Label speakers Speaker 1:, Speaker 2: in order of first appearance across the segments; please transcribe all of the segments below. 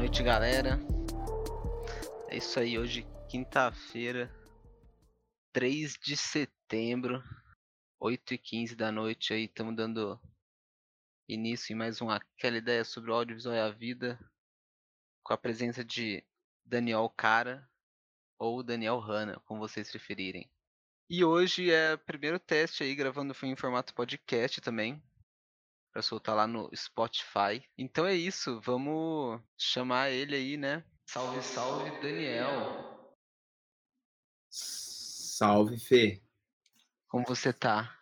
Speaker 1: noite, galera. É isso aí, hoje, quinta-feira, 3 de setembro, 8 e 15 da noite aí, estamos dando início em mais uma Aquela Ideia sobre o Audiovisual e a Vida, com a presença de Daniel Cara ou Daniel Hanna, como vocês preferirem. E hoje é o primeiro teste aí, gravando foi em formato podcast também, para soltar lá no Spotify. Então é isso, vamos chamar ele aí, né? Salve, salve, Daniel.
Speaker 2: Salve, Fê.
Speaker 1: Como você tá?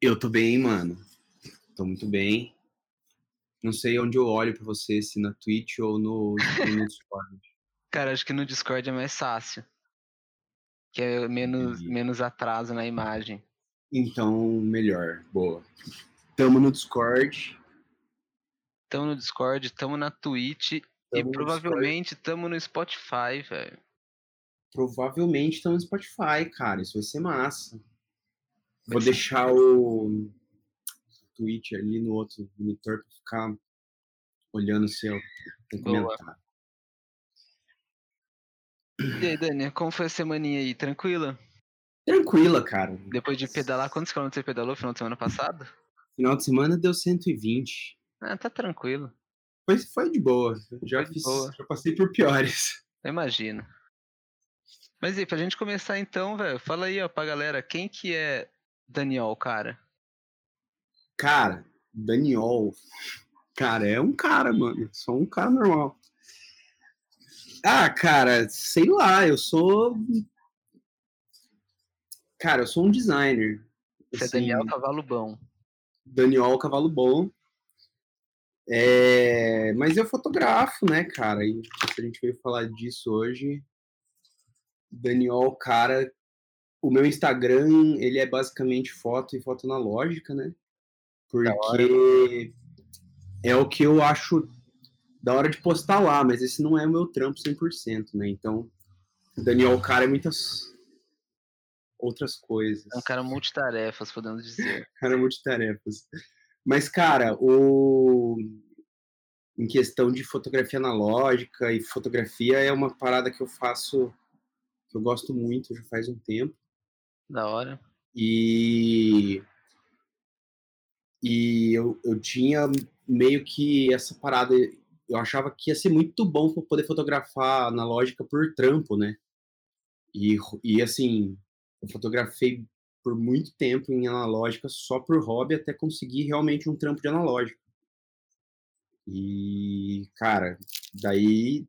Speaker 2: Eu tô bem, mano. Tô muito bem. Não sei onde eu olho pra você, se na Twitch ou no, no Discord.
Speaker 1: Cara, acho que no Discord é mais fácil. Que é menos,
Speaker 2: Entendi.
Speaker 1: menos atraso na imagem.
Speaker 2: Então, melhor. Boa. Tamo no Discord.
Speaker 1: Tamo no Discord, tamo na Twitch e
Speaker 2: Tamo no
Speaker 1: provavelmente tamo no Spotify, velho.
Speaker 2: Provavelmente estamos no Spotify, cara. Isso vai ser massa. Vou deixar o Twitch ali no outro monitor pra ficar olhando o seu comentário.
Speaker 1: E aí, Dani, como foi a semaninha aí? Tranquila?
Speaker 2: Tranquila, cara.
Speaker 1: Depois de pedalar, quantos quilômetros você pedalou final de semana passado?
Speaker 2: Final de semana deu 120.
Speaker 1: Ah, tá tranquilo.
Speaker 2: Foi, foi de boa. Já,
Speaker 1: de
Speaker 2: fiz,
Speaker 1: boa.
Speaker 2: já passei por piores.
Speaker 1: Eu imagino. Mas e aí, pra gente começar então, velho, fala aí, ó, pra galera, quem que é Daniel, cara?
Speaker 2: Cara, Daniel. Cara, é um cara, mano. Só um cara normal. Ah, cara, sei lá, eu sou. Cara, eu sou um designer.
Speaker 1: Você é
Speaker 2: Assim,
Speaker 1: Daniel Cavalo Bom.
Speaker 2: Daniel Cavalo Bom. É, mas eu fotografo, né, cara? E a gente veio falar disso hoje. Daniel, cara, o meu Instagram, ele é basicamente foto e foto analógica, né? Porque é o que eu acho da hora de postar lá, mas esse não é o meu trampo 100%, né? Então, Daniel, cara, é muitas outras coisas.
Speaker 1: É um cara multitarefas, podemos dizer.
Speaker 2: cara multitarefas. Mas, cara, o... em questão de fotografia analógica e fotografia é uma parada que eu faço, que eu gosto muito já faz um tempo.
Speaker 1: Da hora.
Speaker 2: E, e eu, eu tinha meio que essa parada, eu achava que ia ser muito bom pra poder fotografar analógica por trampo, né? E, e assim, eu fotografei por muito tempo em analógica só por hobby até conseguir realmente um trampo de analógica. E, cara, daí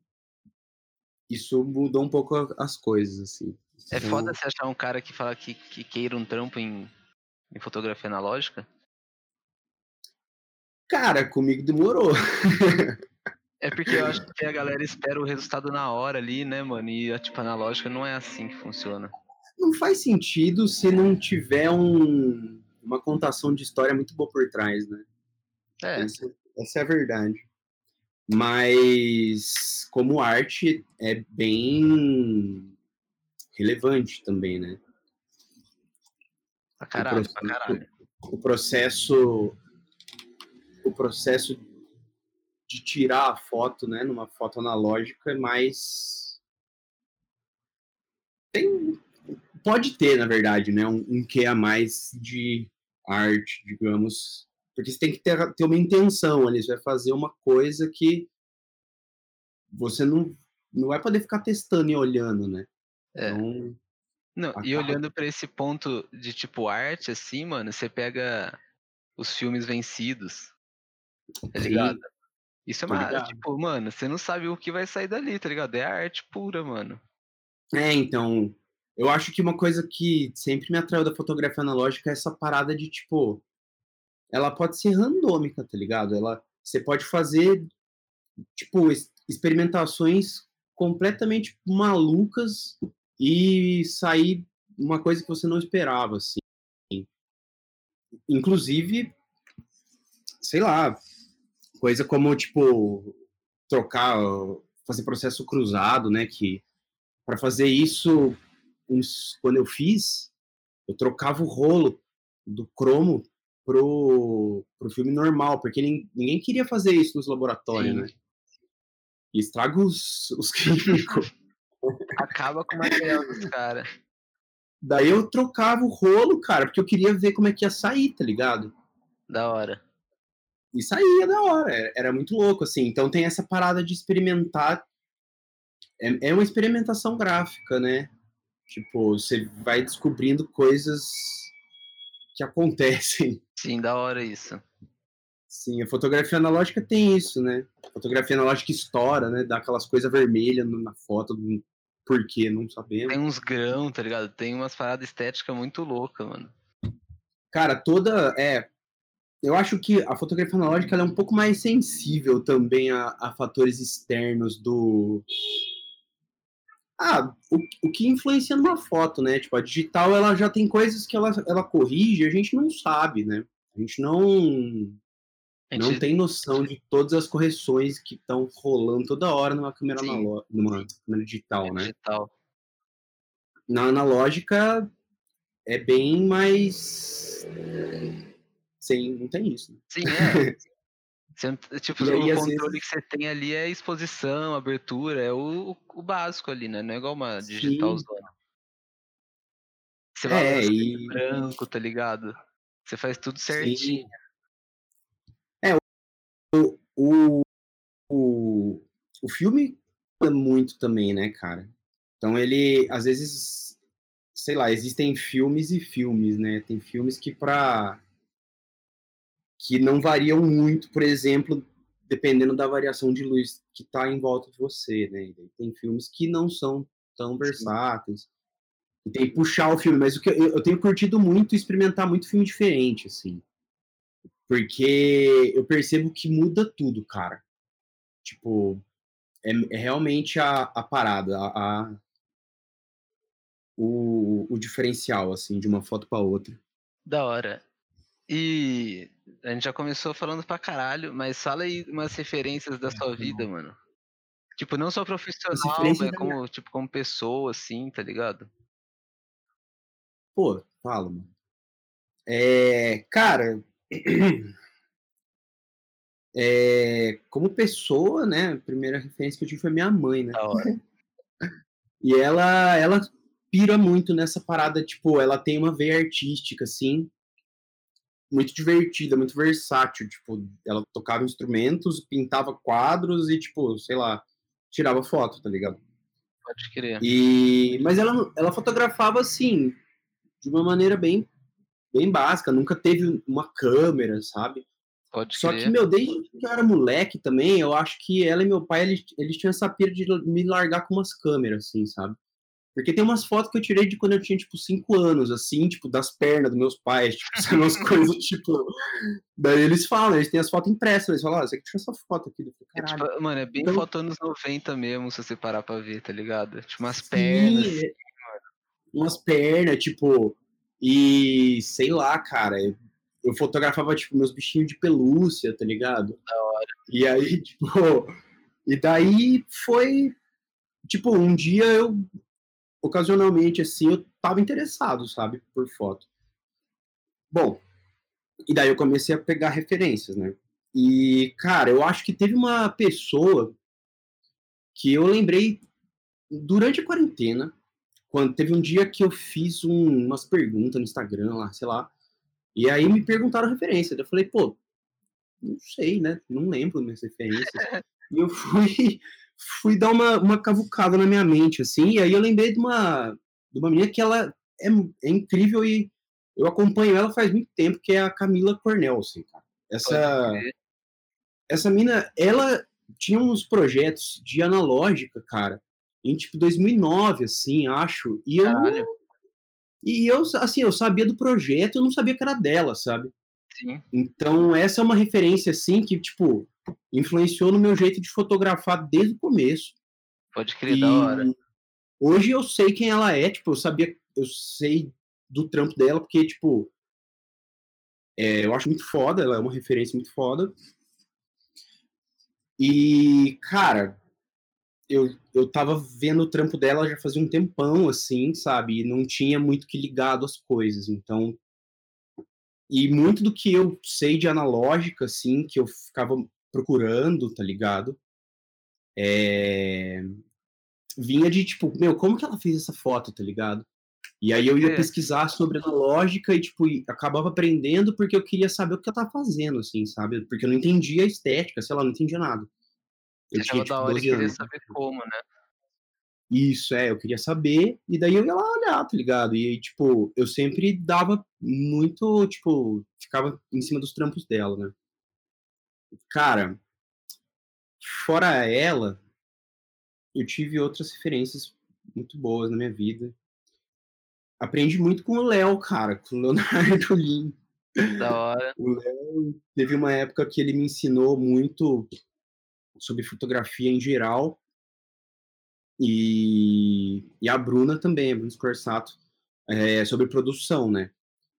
Speaker 2: isso mudou um pouco as coisas, assim.
Speaker 1: É
Speaker 2: Então,
Speaker 1: foda você achar um cara que fala que, que queira um trampo em, em fotografia analógica?
Speaker 2: Cara, comigo demorou.
Speaker 1: É porque eu acho que a galera espera o resultado na hora ali, né, mano? E a tipo analógica não é assim que funciona.
Speaker 2: Não faz sentido se não tiver um- uma contação de história muito boa por trás, né?
Speaker 1: É,
Speaker 2: Essa, essa é a verdade. Mas como arte é bem relevante também, né?
Speaker 1: pra caralho,
Speaker 2: processo-
Speaker 1: pra caralho.
Speaker 2: O processo o processo de tirar a foto, né, numa foto analógica é mais tem pode ter, na verdade, né, um, um quê a mais de arte, digamos, porque você tem que ter, ter uma intenção ali, você vai fazer uma coisa que você não, não vai poder ficar testando e olhando, né?
Speaker 1: É.
Speaker 2: Então,
Speaker 1: Não, e
Speaker 2: acaba-
Speaker 1: olhando pra esse ponto de tipo arte, assim, mano, você pega os filmes vencidos, tá
Speaker 2: sim,
Speaker 1: ligado? Isso é uma, tipo, mano, você não sabe o que vai sair dali, tá ligado? É arte pura, mano.
Speaker 2: É, então, eu acho que uma coisa que sempre me atraiu da fotografia analógica é essa parada de, tipo, ela pode ser randômica, tá ligado? Ela, você pode fazer, tipo, es- experimentações completamente malucas e sair uma coisa que você não esperava, assim. Inclusive, sei lá, coisa como, tipo, trocar, fazer processo cruzado, né, que para fazer isso, uns- quando eu fiz, eu trocava o rolo do cromo pro, pro filme normal, porque nin- ninguém queria fazer isso nos laboratórios,
Speaker 1: Sim.
Speaker 2: né? E estraga os, os químicos.
Speaker 1: Acaba com o material dos caras.
Speaker 2: Daí eu trocava o rolo, cara, porque eu queria ver como é que ia sair, tá ligado?
Speaker 1: Da hora.
Speaker 2: E saía da hora, era, era muito louco, assim. Então tem essa parada de experimentar. É, é uma experimentação gráfica, né? Tipo, você vai descobrindo coisas que acontecem.
Speaker 1: Sim, da hora isso.
Speaker 2: Sim, a fotografia analógica tem isso, né? A fotografia analógica estoura, né? Dá aquelas coisas vermelhas na foto, do porquê, não sabemos.
Speaker 1: Tem uns grãos, tá ligado? Tem umas paradas estéticas muito loucas, mano.
Speaker 2: Cara, toda. É. Eu acho que a fotografia analógica é um pouco mais sensível também a, a fatores externos do. Ah, o, o que influencia numa foto, né? Tipo, a digital ela já tem coisas que ela, ela corrige a gente não sabe, né? A gente não gente... não tem noção de todas as correções que estão rolando toda hora numa câmera analógica, numa câmera digital, é né? Digital. Na analógica é bem mais sem, não tem isso. Né?
Speaker 1: Sim, é. Você, tipo, aí, o controle vezes... que você tem ali é exposição, abertura, é o, o básico ali, né? Não é igual uma digital Sim. zona. Você vai é, e... branco, tá ligado? Você faz tudo certinho. Sim.
Speaker 2: É, o, o, o, o filme é muito também, né, cara? Então ele, às vezes, sei lá, existem filmes e filmes, né? Tem filmes que pra que não variam muito, por exemplo, dependendo da variação de luz que está em volta de você, né? Tem filmes que não são tão versáteis. E tem que puxar o filme, mas o que eu, eu tenho curtido muito experimentar muito filme diferente, assim. Porque eu percebo que muda tudo, cara. Tipo, é, é realmente a, a parada, a, a o, o diferencial, assim, de uma foto para outra.
Speaker 1: Da hora. E a gente já começou falando pra caralho, mas fala aí umas referências da sua vida, mano. Tipo, não só profissional, mas como, tipo, como pessoa, assim, tá ligado?
Speaker 2: Pô, fala, mano. É, cara, é, como pessoa, né, a primeira referência que eu tive foi minha mãe, né? E ela, ela pira muito nessa parada, tipo, ela tem uma veia artística, assim, muito divertida, muito versátil. Tipo, ela tocava instrumentos, pintava quadros e, tipo, sei lá, tirava foto, tá ligado?
Speaker 1: Pode crer.
Speaker 2: E... Mas ela, ela fotografava, assim, de uma maneira bem, bem básica. Nunca teve uma câmera, sabe?
Speaker 1: Pode
Speaker 2: Só
Speaker 1: crer.
Speaker 2: que, meu, desde que eu era moleque também, eu acho que ela e meu pai, eles, eles tinham essa pira de me largar com umas câmeras, assim, sabe? Porque tem umas fotos que eu tirei de quando eu tinha, tipo, cinco anos, assim, tipo, das pernas dos meus pais, tipo, umas coisas, tipo... Daí eles falam, eles têm as fotos impressas, eles falam, ah, você que tinha essa foto aqui.
Speaker 1: É, tipo, mano, é bem então... foto anos 90 mesmo, se você parar pra ver, tá ligado? Tipo, umas Sim, pernas, assim,
Speaker 2: é... Umas pernas, tipo... E, sei lá, cara, eu fotografava, tipo, meus bichinhos de pelúcia, tá ligado?
Speaker 1: Da hora.
Speaker 2: E aí, tipo... E daí foi... Tipo, um dia eu ocasionalmente, assim, eu tava interessado, sabe, por foto. Bom, e daí eu comecei a pegar referências, né? E, cara, eu acho que teve uma pessoa que eu lembrei durante a quarentena, quando teve um dia que eu fiz um, umas perguntas no Instagram lá, sei lá, e aí me perguntaram referência. Eu falei, pô, não sei, né? Não lembro minhas referências. e eu fui fui dar uma, uma cavucada na minha mente, assim, e aí eu lembrei de uma, de uma menina que ela é, é incrível e eu acompanho ela faz muito tempo, que é a Camila Cornel, assim, cara. Essa, essa mina, ela tinha uns projetos de analógica, cara, em tipo 2009, assim, acho, e eu e eu, assim, eu sabia do projeto, eu não sabia que era dela, sabe?
Speaker 1: Sim.
Speaker 2: Então, essa é uma referência, assim, que, tipo, influenciou no meu jeito de fotografar desde o começo.
Speaker 1: Pode crer, e da hora.
Speaker 2: Hoje eu sei quem ela é, tipo, eu sabia, eu sei do trampo dela, porque, tipo, é, eu acho muito foda, ela é uma referência muito foda. E, cara, eu, eu tava vendo o trampo dela já fazia um tempão, assim, sabe? E não tinha muito que ligado as coisas. Então, e muito do que eu sei de analógica, assim, que eu ficava procurando, tá ligado? é, vinha de tipo, meu, como que ela fez essa foto, tá ligado? E aí eu ia
Speaker 1: É.
Speaker 2: pesquisar sobre analógica e, tipo, e acabava aprendendo porque eu queria saber o que eu tava fazendo, assim, sabe? Porque eu não entendia a estética, sei lá, não entendia nada. Eu
Speaker 1: Achava
Speaker 2: tinha,
Speaker 1: da
Speaker 2: tipo,
Speaker 1: hora e
Speaker 2: 12
Speaker 1: queria
Speaker 2: anos.
Speaker 1: saber como, né?
Speaker 2: Isso, é, eu queria saber, e daí eu ia lá olhar, tá ligado? E aí, tipo, eu sempre dava muito, tipo, ficava em cima dos trampos dela, né? Cara, fora ela, eu tive outras referências muito boas na minha vida. Aprendi muito com o Léo, cara, com o Leonardo Lin.
Speaker 1: Da hora.
Speaker 2: O Léo teve uma época que ele me ensinou muito sobre fotografia em geral. E, e a Bruna também, a Bruna Scorsato, é, sobre produção, né?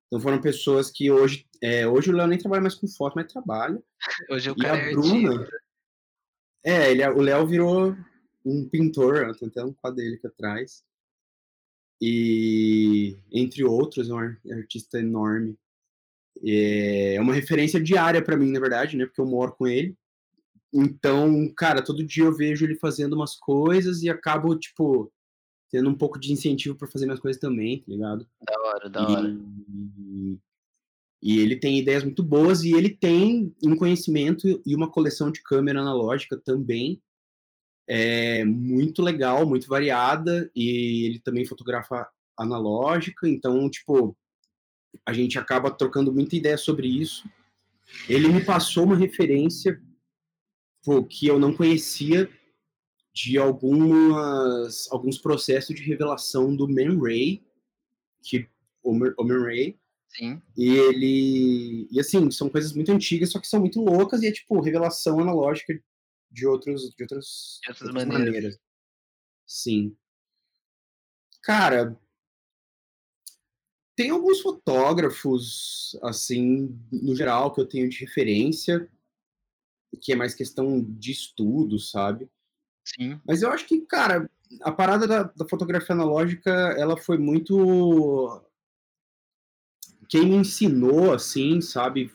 Speaker 2: Então foram pessoas que hoje. É, hoje o Léo nem trabalha mais com foto, mas trabalha.
Speaker 1: Hoje o
Speaker 2: E
Speaker 1: cara
Speaker 2: a
Speaker 1: é
Speaker 2: Bruna.
Speaker 1: artista.
Speaker 2: É, ele, o Léo virou um pintor, tem até um quadro dele aqui atrás. E, entre outros, é um ar- artista enorme. É uma referência diária para mim, na verdade, né? Porque eu moro com ele. Então, cara, todo dia eu vejo ele fazendo umas coisas e acabo, tipo, tendo um pouco de incentivo para fazer minhas coisas também, tá ligado?
Speaker 1: Da hora, da hora.
Speaker 2: E, e ele tem ideias muito boas e ele tem um conhecimento e uma coleção de câmera analógica também é muito legal, muito variada e ele também fotografa analógica, então tipo a gente acaba trocando muita ideia sobre isso. Ele me passou uma referência pô, que eu não conhecia de algumas alguns processos de revelação do Man Ray, que o Man o Man Ray
Speaker 1: Sim.
Speaker 2: e ele. E assim, são coisas muito antigas, só que são muito loucas e é tipo revelação analógica de, outros, de outras,
Speaker 1: De outras maneiras.
Speaker 2: Sim. Cara, tem alguns fotógrafos, assim, no geral, que eu tenho de referência, que é mais questão de estudo, sabe?
Speaker 1: Sim.
Speaker 2: Mas eu acho que, cara, a parada da, da fotografia analógica, ela foi muito. Quem me ensinou, assim, sabe?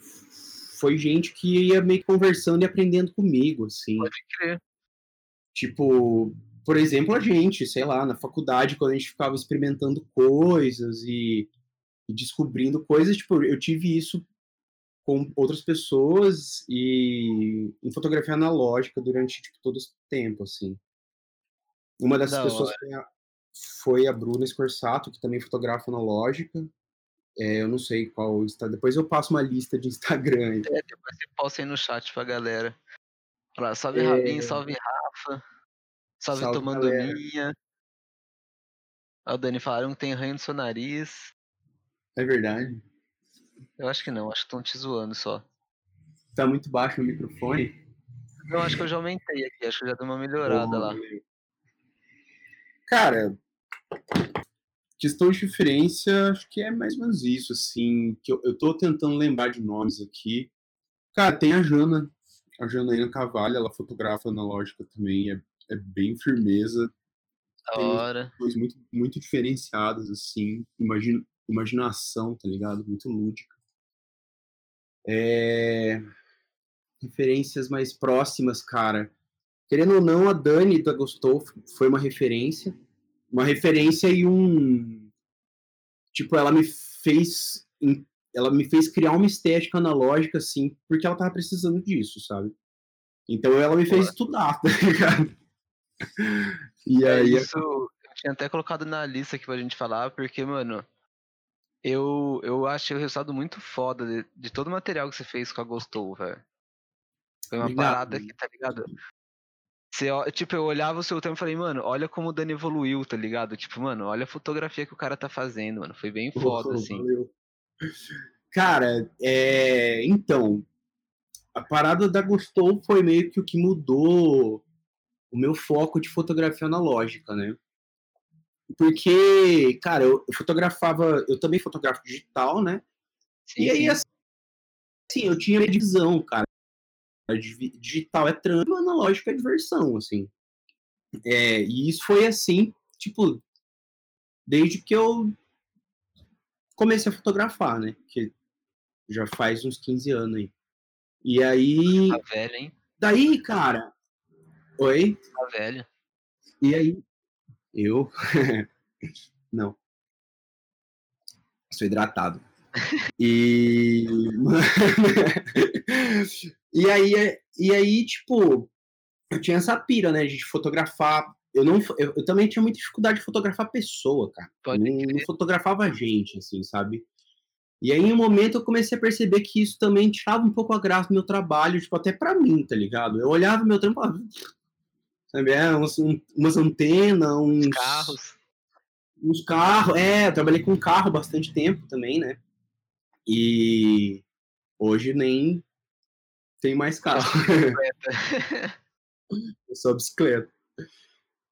Speaker 2: Foi gente que ia meio conversando e aprendendo comigo, assim.
Speaker 1: Pode crer.
Speaker 2: Tipo, por exemplo, a gente, sei lá, na faculdade, quando a gente ficava experimentando coisas e, e descobrindo coisas, tipo, eu tive isso com outras pessoas e em fotografia analógica durante tipo, todo esse tempo, assim. Uma dessas
Speaker 1: Da
Speaker 2: pessoas foi a, foi a Bruna Scorsato, que também fotografa analógica. É, eu não sei qual está. Depois eu passo uma lista de Instagram.
Speaker 1: É, depois você posta aí no chat pra galera. Salve
Speaker 2: É.
Speaker 1: Rabin, salve Rafa. Salve,
Speaker 2: Salve,
Speaker 1: tomando
Speaker 2: galera.
Speaker 1: minha. O Dani falaram que tem ranho no seu nariz.
Speaker 2: É verdade.
Speaker 1: Eu acho que não, acho que estão te zoando só.
Speaker 2: Tá muito baixo o microfone.
Speaker 1: Não, acho que eu já aumentei aqui, acho que já deu uma melhorada lá.
Speaker 2: Cara, questão de referência, acho que é mais ou menos isso, assim, que eu, eu tô tentando lembrar de nomes aqui. Cara, tem a Jana, a Janaína Cavalho, ela fotografa analógica também, é, é bem firmeza,
Speaker 1: Da hora.
Speaker 2: coisas muito, muito diferenciadas, assim, imagina, imaginação, tá ligado? Muito lúdica. É, Referências mais próximas, cara. Querendo ou não, a Dani da Gostou foi uma referência. Uma referência e um. Tipo, ela me fez. Ela me fez criar uma estética analógica, assim, porque ela tava precisando disso, sabe? Então ela me fez
Speaker 1: Pô.
Speaker 2: estudar, tá ligado? E
Speaker 1: É,
Speaker 2: aí,
Speaker 1: isso eu tinha até colocado na lista aqui pra gente falar, porque, mano, eu, eu achei o resultado muito foda de, de todo o material que você fez com a Gostou, velho. Foi uma
Speaker 2: Obrigado.
Speaker 1: parada que, tá ligado? Você, tipo, eu olhava o seu tempo e falei, mano, olha como o Dani evoluiu, tá ligado? Tipo, mano, olha a fotografia que o cara tá fazendo, mano. Foi bem foda,
Speaker 2: Oh,
Speaker 1: assim.
Speaker 2: valeu. Cara, é, então, a parada da Gostou foi meio que o que mudou o meu foco de fotografia analógica, né? Porque, cara, eu, eu fotografava, eu também fotografo digital, né?
Speaker 1: Sim,
Speaker 2: e aí,
Speaker 1: sim.
Speaker 2: assim, eu tinha divisão, cara. Digital é trampo, analógico é diversão, assim. É, e isso foi assim, tipo, desde que eu comecei a fotografar, né? Que já faz uns 15 anos aí. E aí,
Speaker 1: Tá velho, hein?
Speaker 2: daí, cara, Oi?
Speaker 1: Tá velho.
Speaker 2: E aí? Eu? Não. Sou hidratado. E. e aí, e aí, tipo, eu tinha essa pira, né, de fotografar. Eu, não, eu, eu também tinha muita dificuldade de fotografar pessoa, cara. Não, não fotografava gente, assim, sabe? E aí, em um momento, eu comecei a perceber que isso também tirava um pouco a graça do meu trabalho, tipo, até pra mim, tá ligado? Eu olhava meu trampo e falava, sabe, é, umas, um, umas antenas, uns
Speaker 1: Carros.
Speaker 2: uns carros. É, eu trabalhei com carro bastante tempo também, né? E hoje nem tem mais carro. Eu sou bicicleta.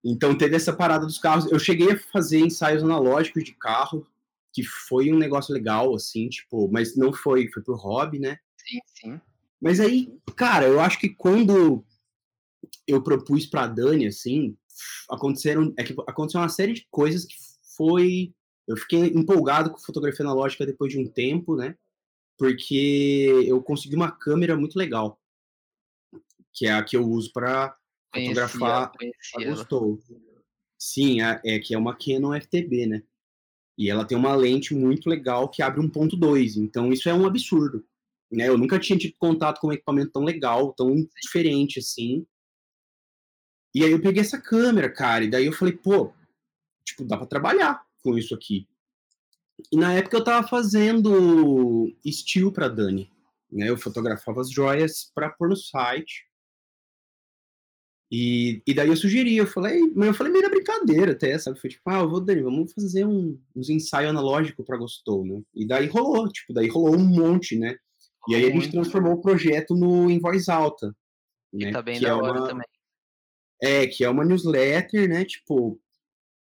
Speaker 2: Então teve essa parada dos carros. Eu cheguei a fazer ensaios analógicos de carro, que foi um negócio legal, assim, tipo, mas não foi, foi pro hobby, né?
Speaker 1: Sim, sim.
Speaker 2: Mas aí, cara, eu acho que quando eu propus pra Dani, assim, aconteceram, é que aconteceu uma série de coisas que foi, eu fiquei empolgado com fotografia analógica depois de um tempo, né? Porque eu consegui uma câmera muito legal, que é a que eu uso para fotografar. Gostou. Sim, a- é que é uma Canon FTB, né? E ela tem uma lente muito legal que abre 1.2, então isso é um absurdo. Né? Eu nunca tinha tido contato com um equipamento tão legal, tão diferente assim. E aí eu peguei essa câmera, cara, e daí eu falei, pô, tipo, dá pra trabalhar com isso aqui. E na época eu tava fazendo estilo pra Dani, né? Eu fotografava as joias pra pôr no site. E, e daí eu sugeri, eu falei, mas eu falei meio na brincadeira até, sabe? Foi tipo, ah, eu vou, Dani, vamos fazer um, uns ensaios analógicos pra Gostou, né? E daí rolou, tipo, daí rolou um monte, né? E aí a gente transformou o projeto no Em Voz Alta.
Speaker 1: E
Speaker 2: Né?
Speaker 1: tá bem
Speaker 2: que
Speaker 1: da
Speaker 2: é
Speaker 1: hora
Speaker 2: uma,
Speaker 1: também.
Speaker 2: É, que é uma newsletter, né? Tipo,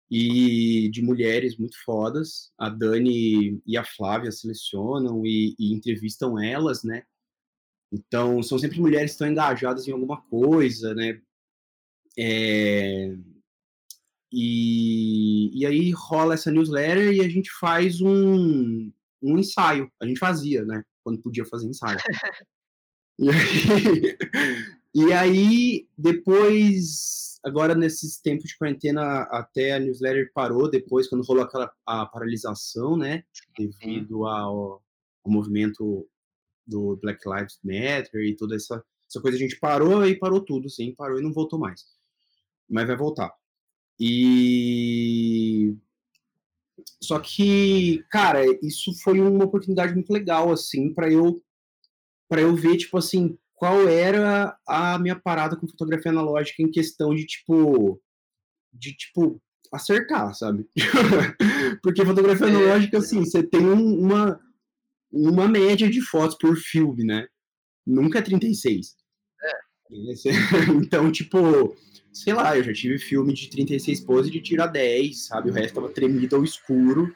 Speaker 2: e de mulheres muito fodas. A Dani e a Flávia selecionam e, e entrevistam elas, né? Então, são sempre mulheres que estão engajadas em alguma coisa, né? É, e, e aí rola essa newsletter e a gente faz um, um ensaio. A gente fazia, né? Quando podia fazer ensaio. E aí, e aí, depois, agora nesses tempos de quarentena, até a newsletter parou, depois, quando rolou aquela a paralisação, né? Devido ao, ao movimento do Black Lives Matter e toda essa, essa coisa, a gente parou e parou tudo, sim, parou e não voltou mais. Mas vai voltar. E. Só que, cara, isso foi uma oportunidade muito legal, assim, para eu para eu ver, tipo assim, qual era a minha parada com fotografia analógica em questão de, tipo, de, tipo, acertar, sabe? Porque fotografia
Speaker 1: É.
Speaker 2: analógica, assim, você tem um- uma, uma média de fotos por filme, né? Nunca é 36. Então, tipo, sei lá, eu já tive filme de 36 poses de tirar 10, sabe? O resto tava tremido ao escuro.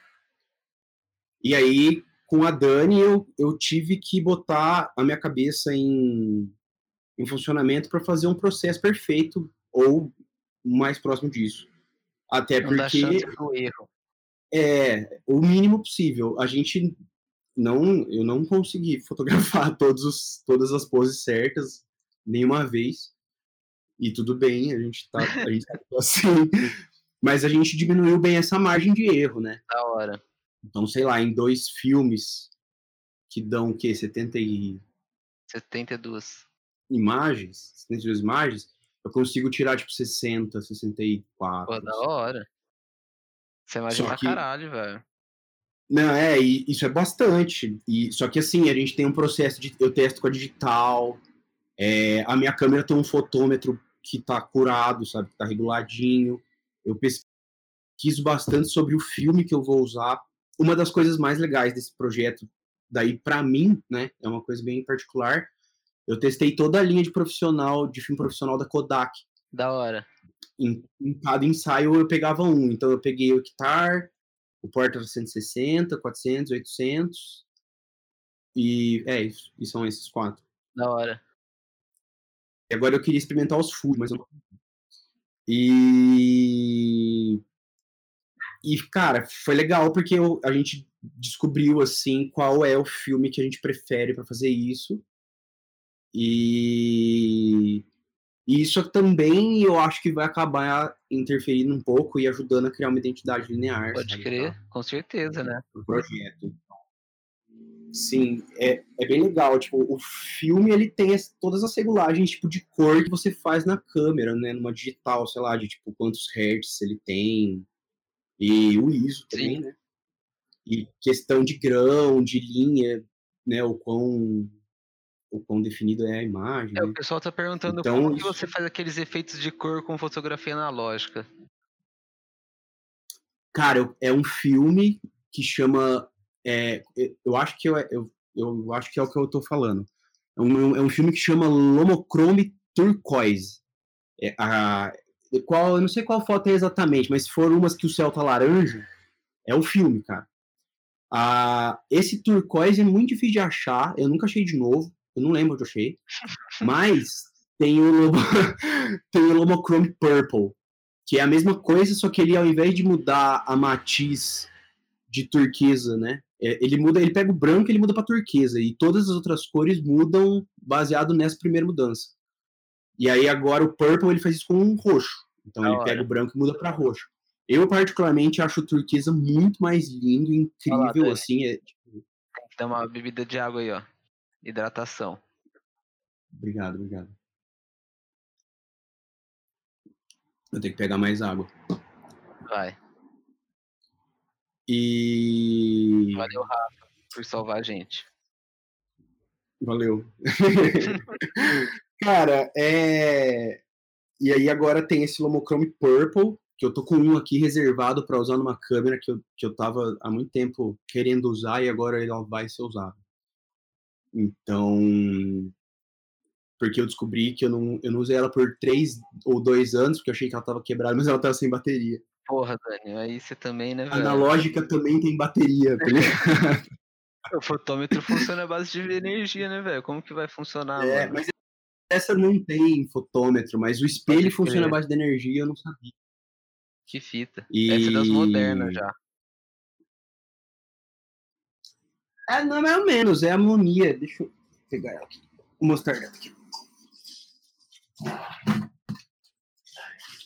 Speaker 2: E aí, com a Dani, eu, eu tive que botar a minha cabeça em, em funcionamento para fazer um processo perfeito ou mais próximo disso. Até
Speaker 1: Não
Speaker 2: porque é o mínimo possível. A gente não, eu não consegui fotografar todos os, todas as poses certas nenhuma vez. E tudo bem, a gente tá, a gente tá assim. Mas a gente diminuiu bem essa margem de erro, né?
Speaker 1: Da hora.
Speaker 2: Então, sei lá, em dois filmes que dão o quê? 70 e
Speaker 1: 72.
Speaker 2: imagens, 72 imagens, eu consigo tirar tipo 60, 64.
Speaker 1: Pô, da
Speaker 2: assim.
Speaker 1: hora. Você imagina pra
Speaker 2: que-
Speaker 1: caralho, velho.
Speaker 2: Não, é, e isso é bastante. E, só que assim, a gente tem um processo de. Eu testo com a digital. é, a minha câmera tem um fotômetro que tá curado, sabe? Que tá reguladinho. Eu pesquiso bastante sobre o filme que eu vou usar. Uma das coisas mais legais desse projeto, daí pra mim, né? É uma coisa bem particular. Eu testei toda a linha de profissional, de filme profissional da Kodak.
Speaker 1: Da hora.
Speaker 2: Em, em cada ensaio eu pegava um. Então eu peguei o Hectar, o Porta 160, 400, 800. E é isso. E são esses quatro.
Speaker 1: Da hora.
Speaker 2: E agora eu queria experimentar os full, mas eu não. E. E, cara, foi legal porque eu- a gente descobriu, assim, qual é o filme que a gente prefere para fazer isso. E. E isso também eu acho que vai acabar interferindo um pouco e ajudando a criar uma identidade linear.
Speaker 1: Pode
Speaker 2: sabe,
Speaker 1: crer,
Speaker 2: tá?
Speaker 1: com certeza, né?
Speaker 2: O projeto. Sim, é, é bem legal. Tipo, o filme ele tem as- todas as regulagens tipo de cor que você faz na câmera, né? Numa digital, sei lá, de tipo quantos hertz ele tem e o ISO também, né? E questão de grão, de linha, né? O quão o quão definido é a imagem.
Speaker 1: É, o
Speaker 2: né?
Speaker 1: pessoal tá perguntando
Speaker 2: Então,
Speaker 1: como que
Speaker 2: isso-
Speaker 1: você faz aqueles efeitos de cor com fotografia analógica.
Speaker 2: Cara, é um filme que chama. é, eu- acho que eu, eu, eu acho que é o que eu tô falando. É um, é um filme que chama Lomochrome Turquoise. É, a, qual, eu não sei qual foto é exatamente, mas se for umas que o céu tá laranja, é o filme, cara. Ah, esse turquoise é muito difícil de achar, eu nunca achei de novo, eu não lembro onde eu achei. Mas tem o, Lomo, tem o Lomochrome Purple, que é a mesma coisa, só que ele ao invés de mudar a matiz de turquesa, né? é, Ele muda, ele pega o branco, e ele muda para turquesa e todas as outras cores mudam baseado nessa primeira mudança. E aí agora o purple ele faz isso com um roxo. Então
Speaker 1: Da
Speaker 2: ele
Speaker 1: hora.
Speaker 2: pega o branco e muda para roxo. Eu particularmente acho o turquesa muito mais lindo, incrível
Speaker 1: Dani.
Speaker 2: assim, é,
Speaker 1: Tem que dar uma bebida de água aí, ó. Hidratação.
Speaker 2: Obrigado, obrigado. Eu tenho que pegar mais água.
Speaker 1: Vai.
Speaker 2: E
Speaker 1: Valeu, Rafa, por salvar a gente.
Speaker 2: Valeu. Cara, é. E aí agora tem esse Lomochrome Purple, que eu tô com um aqui reservado para usar numa câmera que eu, que eu tava há muito tempo querendo usar e agora ele vai ser usado. Então. Porque eu descobri que eu não, eu não usei ela por três ou dois anos, porque eu achei que ela tava quebrada, mas ela tava sem bateria.
Speaker 1: Porra, Dani, aí você também, né,
Speaker 2: A
Speaker 1: velho?
Speaker 2: analógica também tem bateria, tá ligado?
Speaker 1: O fotômetro funciona à base de energia, né, velho? Como que vai funcionar,
Speaker 2: É,
Speaker 1: mano?
Speaker 2: mas essa não tem fotômetro, mas o espelho
Speaker 1: Pode
Speaker 2: funciona à base de energia, eu não sabia.
Speaker 1: Que fita.
Speaker 2: E...
Speaker 1: Essa é das modernas já.
Speaker 2: É, não, mais ou menos, é harmonia. Deixa eu pegar ela aqui. Vou mostrar ela aqui.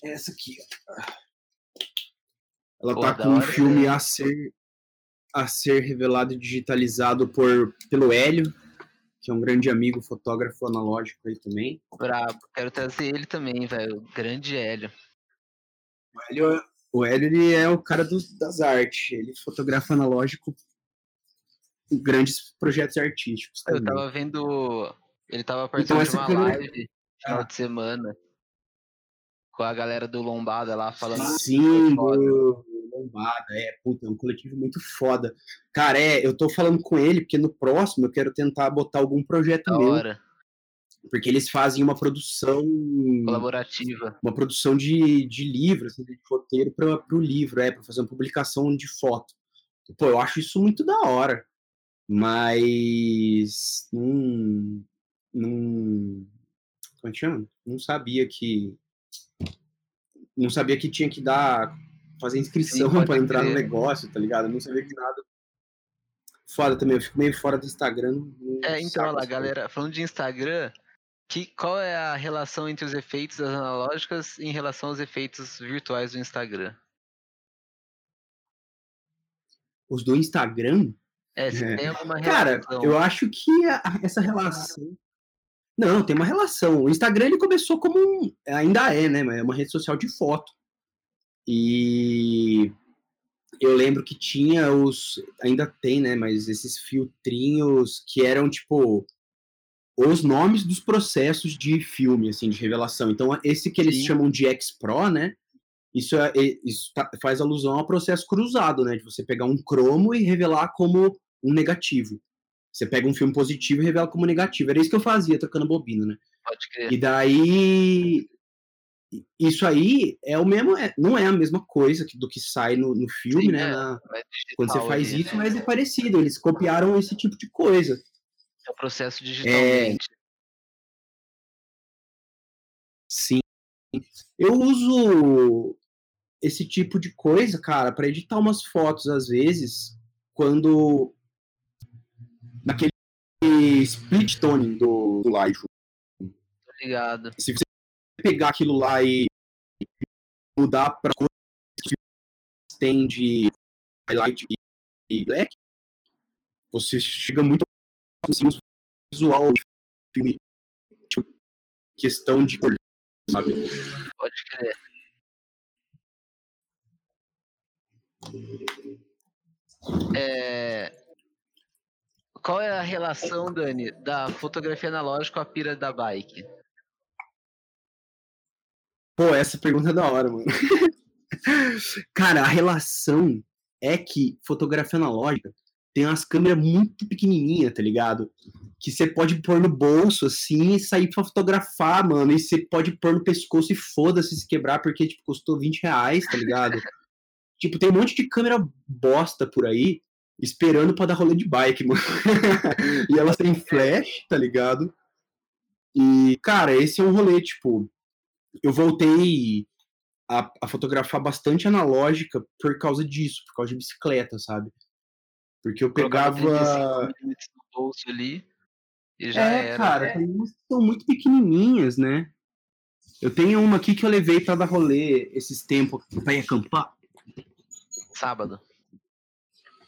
Speaker 2: Essa aqui, ó. Ela
Speaker 1: Pô,
Speaker 2: tá com um filme a ser, a ser revelado e digitalizado por, pelo Hélio, que é um grande amigo fotógrafo analógico aí também.
Speaker 1: Brabo. Quero trazer ele também, velho. Grande Hélio.
Speaker 2: O Hélio, o Hélio ele é o cara dos- das artes. Ele fotografa analógico em grandes projetos artísticos
Speaker 1: Eu
Speaker 2: também.
Speaker 1: tava vendo. Ele tava participando de
Speaker 2: essa
Speaker 1: uma
Speaker 2: câmera-
Speaker 1: live final
Speaker 2: Ah.
Speaker 1: de semana. Com a galera do Lombada lá falando.
Speaker 2: Sim, do Lombada, é, puta, é um coletivo muito foda. Cara, é, eu tô falando com ele, porque no próximo eu quero tentar botar algum projeto
Speaker 1: Da
Speaker 2: meu,
Speaker 1: hora.
Speaker 2: porque eles fazem uma produção,
Speaker 1: Colaborativa.
Speaker 2: uma produção de, de livro, assim, de roteiro para o livro, é, para fazer uma publicação de foto. Pô, eu acho isso muito da hora, mas não, não, como é que chama? Não sabia que não sabia que tinha que dar fazer inscrição para entrar no negócio, tá ligado? Eu não sabia de nada. Foda também, eu fico meio fora do Instagram.
Speaker 1: É, então, olha lá,
Speaker 2: as coisas.
Speaker 1: galera, falando de Instagram, que, qual é a relação entre os efeitos das analógicas em relação aos efeitos virtuais do Instagram?
Speaker 2: Os do Instagram,
Speaker 1: É, se
Speaker 2: É.
Speaker 1: tem alguma
Speaker 2: cara,
Speaker 1: relação.
Speaker 2: eu acho que a- essa relação. Não, tem uma relação. O Instagram ele começou como um. Ainda é, né? Mas é uma rede social de foto. E eu lembro que tinha os. Ainda tem, né? Mas esses filtrinhos que eram tipo. Os nomes dos processos de filme, assim, de revelação. Então, esse que eles
Speaker 1: Sim.
Speaker 2: chamam de X-Pro, né? Isso, é, isso tá- faz alusão ao processo cruzado, né? De você pegar um cromo e revelar como um negativo. Você pega um filme positivo e revela como negativo. Era isso que eu fazia, trocando bobina, né?
Speaker 1: Pode crer.
Speaker 2: E daí. Isso aí é o mesmo. é- não é a mesma coisa que- do que sai no, no filme,
Speaker 1: Sim,
Speaker 2: né?
Speaker 1: é,
Speaker 2: na-
Speaker 1: mas
Speaker 2: quando você faz isso,
Speaker 1: né?
Speaker 2: mas é parecido. Eles copiaram esse tipo de coisa.
Speaker 1: É o processo
Speaker 2: É.
Speaker 1: digitalmente.
Speaker 2: Sim. Eu uso esse tipo de coisa, cara, para editar umas fotos às vezes, quando naquele split toning do, do Lightroom.
Speaker 1: Ligado?
Speaker 2: Se você pegar aquilo lá e mudar para coisas que tem de highlight e black, você chega muito assim, visual de filme, tipo, questão de cor, sabe?
Speaker 1: Pode crer. É... Qual é a relação, Dani, da fotografia analógica com a pira da bike?
Speaker 2: Pô, essa pergunta é da hora, mano. Cara, a relação é que fotografia analógica tem umas câmeras muito pequenininhas, tá ligado? Que você pode pôr no bolso, assim, e sair pra fotografar, mano. E você pode pôr no pescoço e foda-se se quebrar, porque, tipo, custou 20 reais, tá ligado? tipo, tem um monte de câmera bosta por aí, esperando pra dar rolê de bike, mano. e elas têm flash, tá ligado? E, cara, esse é um rolê, tipo, eu voltei a, a, fotografar bastante analógica por causa disso, por causa de bicicleta, sabe? Porque eu pegava.
Speaker 1: no bolso ali e já
Speaker 2: é,
Speaker 1: era.
Speaker 2: cara, é. são muito pequenininhas, né? Eu tenho uma aqui que eu levei para dar rolê esses tempos pra ir acampar.
Speaker 1: Sábado.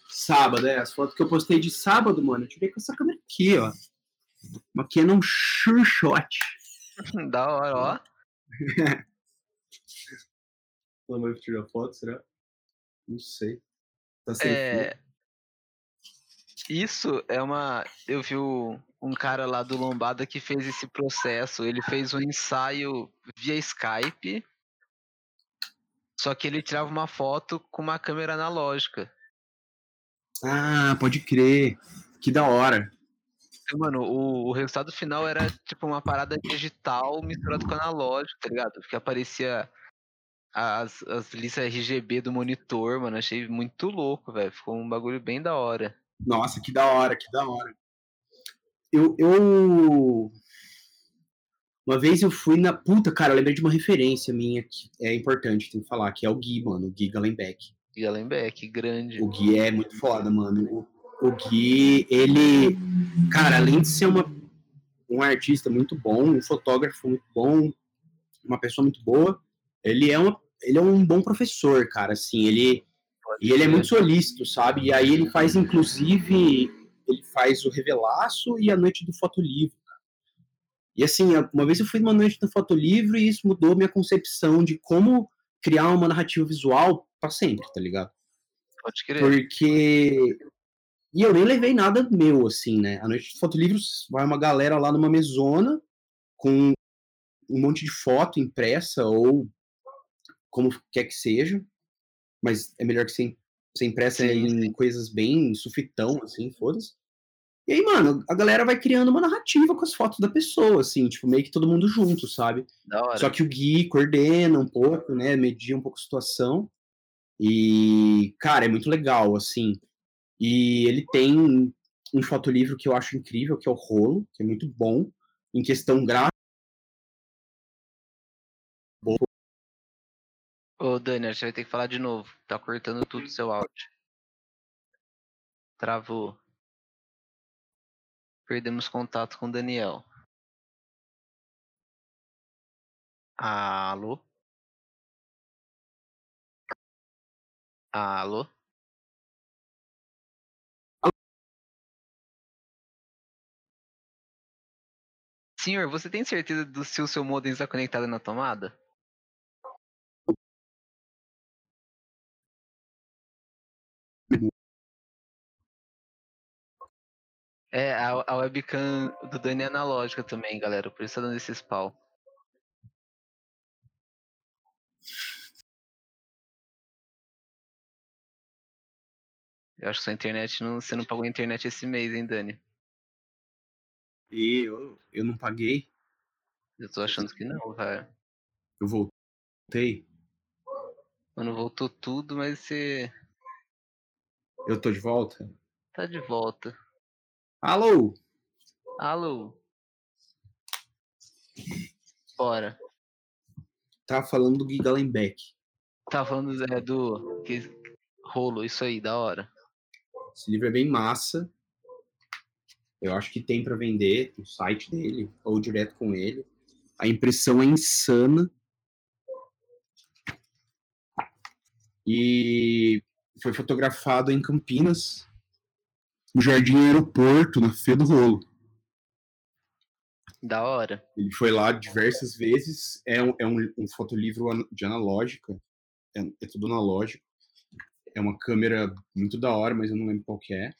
Speaker 2: Sábado, é. As fotos que eu postei de sábado, mano, eu tirei com essa câmera aqui, ó. Uma Canon Sure Shot.
Speaker 1: da hora, ó.
Speaker 2: Ela vai tirar foto, será? Não sei. Tá sem
Speaker 1: é... Fio. Isso é uma. Eu vi um cara lá do Lombada que fez esse processo. Ele fez um ensaio via Skype. Só que ele tirava uma foto com uma câmera analógica.
Speaker 2: Ah, pode crer. Que da hora.
Speaker 1: Mano, o, o resultado final era tipo uma parada digital misturada com analógico, tá ligado? Porque aparecia as, as listas RGB do monitor, mano. Achei muito louco, velho. Ficou um bagulho bem da hora.
Speaker 2: Nossa, que da hora, que da hora. Eu, eu. Uma vez eu fui na. Puta, cara, eu lembrei de uma referência minha que é importante, tem que falar, que é o Gui, mano, o Gui Galenbeck.
Speaker 1: Gui Galenbeck, grande.
Speaker 2: O Gui é muito foda, mano. O, o Gui, ele. Cara, além de ser uma, um artista muito bom, um fotógrafo muito bom, uma pessoa muito boa, ele é, uma, ele é um bom professor, cara, assim, ele e ele é muito solícito, sabe? E aí ele faz, inclusive, ele faz o Revelaço e a Noite do Fotolivro. E assim, uma vez eu fui numa Noite do Fotolivro e isso mudou minha concepção de como criar uma narrativa visual para sempre, tá ligado?
Speaker 1: Pode crer.
Speaker 2: Porque... E eu nem levei nada meu, assim, né? A Noite do Fotolivro vai uma galera lá numa mesona com um monte de foto impressa ou como quer que seja, mas é melhor que ser, ser impressa sim, em sim. coisas bem sufitão, assim, foda-se. E aí, mano, a galera vai criando uma narrativa com as fotos da pessoa, assim, tipo, meio que todo mundo junto, sabe? Só que o Gui coordena um pouco, né, media um pouco a situação. E, cara, é muito legal, assim. E ele tem um fotolivro que eu acho incrível, que é o Rolo, que é muito bom, em questão gráfica
Speaker 1: Ô, Daniel, você vai ter que falar de novo. Tá cortando tudo seu áudio. Travou. Perdemos contato com o Daniel. Alô? Alô? Senhor, você tem certeza do se o seu modem está conectado na tomada? É, a, a webcam do Dani é analógica também, galera. Por isso tá dando esse spawn. Eu acho que sua internet não. Você não pagou a internet esse mês, hein, Dani?
Speaker 2: E eu, eu não paguei.
Speaker 1: Eu tô achando que não, velho.
Speaker 2: Eu voltei.
Speaker 1: Mano, voltou tudo, mas você.
Speaker 2: Eu tô de volta?
Speaker 1: Tá de volta.
Speaker 2: Alô?
Speaker 1: Alô? Bora.
Speaker 2: Tá falando do Giga Lembeck.
Speaker 1: Tá falando é, do que, rolo, isso aí, da hora.
Speaker 2: Esse livro é bem massa. Eu acho que tem para vender no site dele ou direto com ele. A impressão é insana. E foi fotografado em Campinas, no Jardim Aeroporto, na Fê do Rolo.
Speaker 1: Da hora.
Speaker 2: Ele foi lá diversas vezes. É um, é um, um fotolivro de analógica. É, é, tudo analógico. É uma câmera muito da hora, mas eu não lembro qual que é.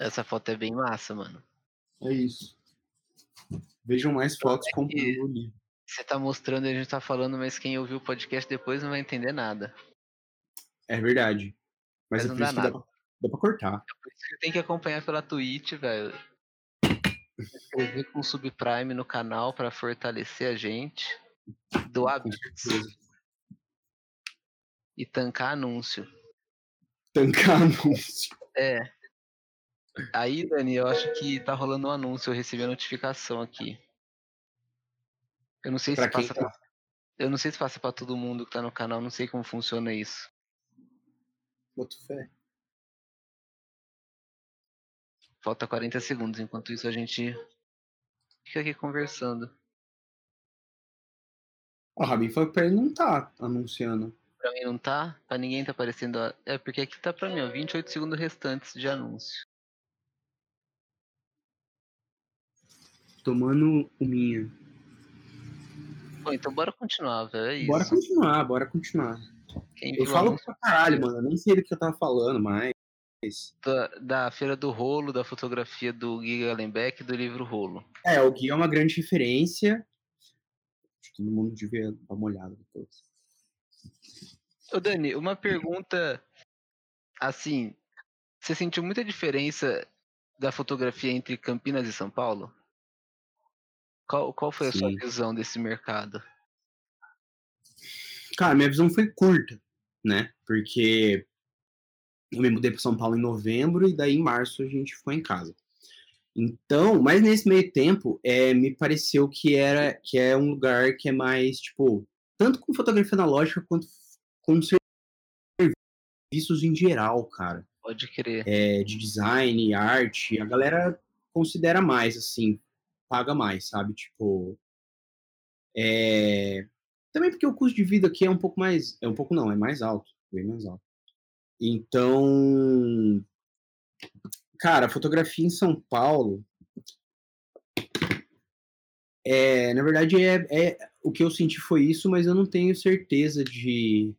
Speaker 1: Essa foto é bem massa, mano.
Speaker 2: É isso. Vejam mais fotos é comprando o livro.
Speaker 1: Você tá mostrando e a gente tá falando, mas quem ouviu o podcast depois não vai entender nada.
Speaker 2: É verdade. Mas, mas é por isso que dá pra, dá pra, cortar. É
Speaker 1: por isso que tem que acompanhar pela Twitch, velho. Inscrever com o Subprime no canal para fortalecer a gente. Doar bits. E tancar anúncio.
Speaker 2: Tancar anúncio.
Speaker 1: É. Aí, Dani, eu acho que tá rolando um anúncio, eu recebi a notificação aqui. Eu não sei pra se passa tá? pra... Eu não sei se passa pra todo mundo que tá no canal, não sei como funciona isso.
Speaker 2: Boto fé.
Speaker 1: Falta 40 segundos, enquanto isso a gente fica aqui conversando.
Speaker 2: O Rabin falou que pra ele não tá anunciando.
Speaker 1: Pra mim não tá? Pra ninguém tá aparecendo. É porque aqui tá pra mim, ó. 28 segundos restantes de anúncio.
Speaker 2: Tomando o minha.
Speaker 1: Pô, então bora continuar, velho. É
Speaker 2: bora continuar, bora continuar. Quem eu falo pra caralho, mano. Eu nem sei do que eu tava falando, mas.
Speaker 1: Da, da Feira do Rolo, da fotografia do Guy Gallenbeck e do livro Rolo.
Speaker 2: É, o Gui é uma grande referência. Acho que todo mundo devia dar uma olhada depois.
Speaker 1: Ô, Dani, uma pergunta. Assim, você sentiu muita diferença da fotografia entre Campinas e São Paulo? Qual, qual foi a Sim. sua visão desse mercado?
Speaker 2: Cara, minha visão foi curta, né? Porque eu me mudei para São Paulo em novembro e daí em março a gente ficou em casa. Então, mas nesse meio tempo, é, me pareceu que era que é um lugar que é mais tipo tanto com fotografia analógica quanto com serviços em geral, cara.
Speaker 1: Pode crer.
Speaker 2: É, de design, arte, a galera considera mais assim, paga mais, sabe? Tipo, é, também porque o custo de vida aqui é um pouco mais. É um pouco não, é mais alto. Bem mais alto. Então. Cara, fotografia em São Paulo. É, na verdade, é, é, o que eu senti foi isso, mas eu não tenho certeza de,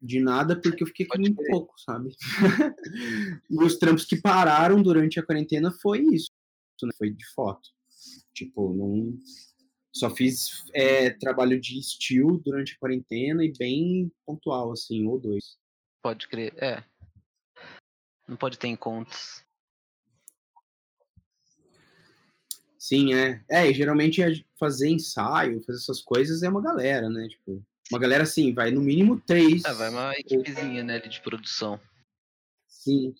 Speaker 2: de nada, porque eu fiquei com muito pouco, sabe? e os trampos que pararam durante a quarentena foi isso, né? Foi de foto. Tipo, não, só fiz é, trabalho de estilo durante a quarentena e bem pontual, assim, ou dois.
Speaker 1: Pode crer, é. Não pode ter encontros.
Speaker 2: Sim, é. É, e geralmente é fazer ensaio, fazer essas coisas é uma galera, né? Tipo, uma galera assim, vai no mínimo três.
Speaker 1: É, vai uma equipezinha, né, de produção.
Speaker 2: Sim.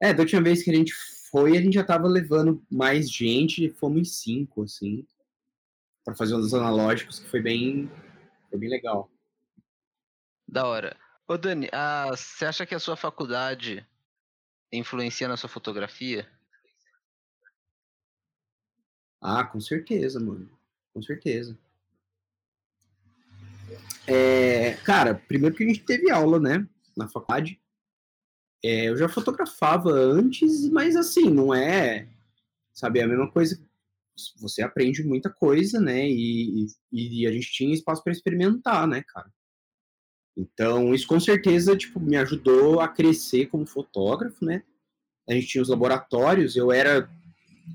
Speaker 2: É, da última vez que a gente foi, a gente já tava levando mais gente, fomos em cinco, assim para fazer uns analógicos que foi bem, foi bem legal.
Speaker 1: Da hora. Ô Dani, você acha que a sua faculdade influencia na sua fotografia?
Speaker 2: Ah, com certeza, mano. Com certeza. É, cara, primeiro que a gente teve aula, né, na faculdade. É, eu já fotografava antes, mas assim, não é, sabe, é a mesma coisa você aprende muita coisa, né? E, e, e a gente tinha espaço para experimentar, né, cara? Então, isso com certeza, tipo, me ajudou a crescer como fotógrafo, né? A gente tinha os laboratórios, eu era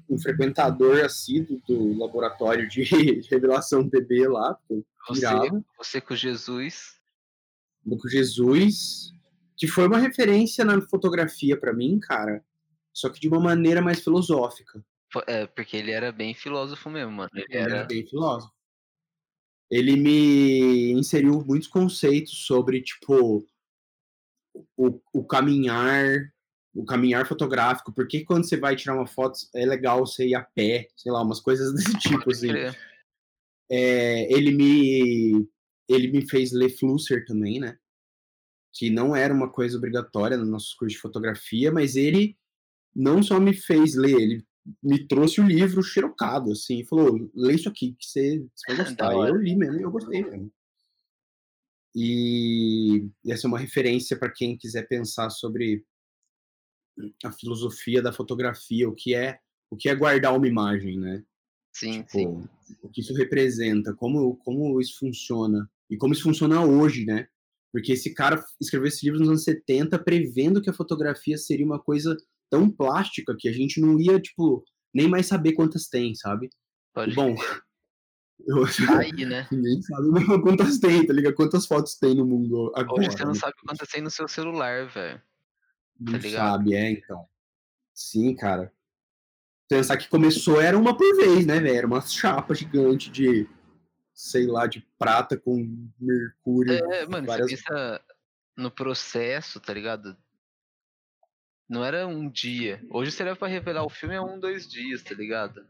Speaker 2: um frequentador assíduo do laboratório de revelação BB lá,
Speaker 1: você, você com Jesus.
Speaker 2: Com Jesus, que foi uma referência na fotografia para mim, cara, só que de uma maneira mais filosófica.
Speaker 1: É, porque ele era bem filósofo mesmo, mano. Ele,
Speaker 2: ele era... era bem filósofo. Ele me inseriu muitos conceitos sobre, tipo, o, o caminhar, o caminhar fotográfico. Por que quando você vai tirar uma foto é legal você ir a pé? Sei lá, umas coisas desse tipo, assim. É, ele me ele me fez ler Flusser também, né? que não era uma coisa obrigatória no nosso curso de fotografia, mas ele não só me fez ler, ele me trouxe o livro xerocado, assim, falou, lê isso aqui, que você, você vai gostar. eu li mesmo, eu gostei mesmo. E essa é uma referência para quem quiser pensar sobre a filosofia da fotografia, o que é o que é guardar uma imagem, né?
Speaker 1: Sim, tipo, sim.
Speaker 2: O que isso representa, como, como isso funciona e como isso funciona hoje, né? Porque esse cara escreveu esse livro nos anos 70 prevendo que a fotografia seria uma coisa tão plástica que a gente não ia, tipo, nem mais saber quantas tem, sabe?
Speaker 1: Pode
Speaker 2: Bom,
Speaker 1: eu, Aí, né?
Speaker 2: Ninguém sabe quantas tem, tá ligado? Quantas fotos tem no mundo agora.
Speaker 1: Hoje você não né? sabe quantas tem no seu celular, velho.
Speaker 2: Tá não sabe, é, então. Sim, cara. Pensar que começou era uma por vez, né, velho? Era uma chapa gigante de, sei lá, de prata com mercúrio.
Speaker 1: É, mano, várias... você pensa no processo, tá ligado? Não era um dia. Hoje você leva pra revelar o filme é um, dois dias, tá ligado?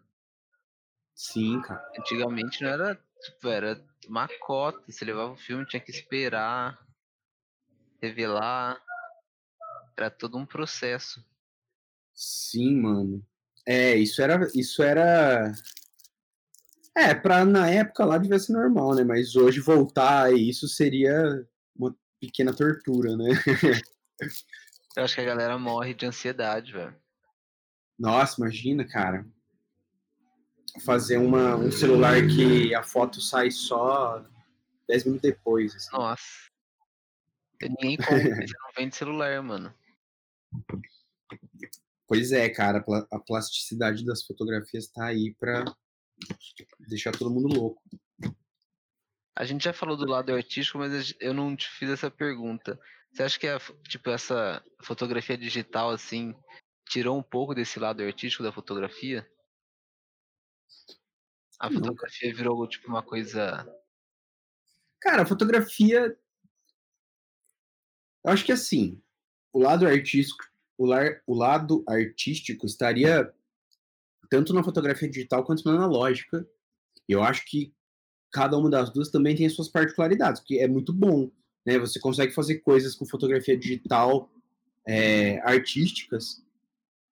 Speaker 2: Sim, cara.
Speaker 1: Antigamente não era, tipo, era uma cota. Você levava o filme, tinha que esperar, revelar. Era todo um processo.
Speaker 2: Sim, mano. É, isso era. Isso era. É, pra na época lá devia ser normal, né? Mas hoje voltar a isso seria uma pequena tortura, né?
Speaker 1: Eu acho que a galera morre de ansiedade, velho.
Speaker 2: Nossa, imagina, cara. Fazer uma, um celular que a foto sai só 10 minutos depois. Assim.
Speaker 1: Nossa. Ninguém compra, você não vende celular, mano.
Speaker 2: Pois é, cara, a plasticidade das fotografias tá aí pra deixar todo mundo louco.
Speaker 1: A gente já falou do lado artístico, mas eu não te fiz essa pergunta. Você acha que a, tipo essa fotografia digital assim tirou um pouco desse lado artístico da fotografia? A não. fotografia virou tipo uma coisa
Speaker 2: Cara, a fotografia eu acho que assim, o lado artístico, o, lar, o lado artístico estaria tanto na fotografia digital quanto na analógica. Eu acho que cada uma das duas também tem as suas particularidades, que é muito bom. Né? Você consegue fazer coisas com fotografia digital é, artísticas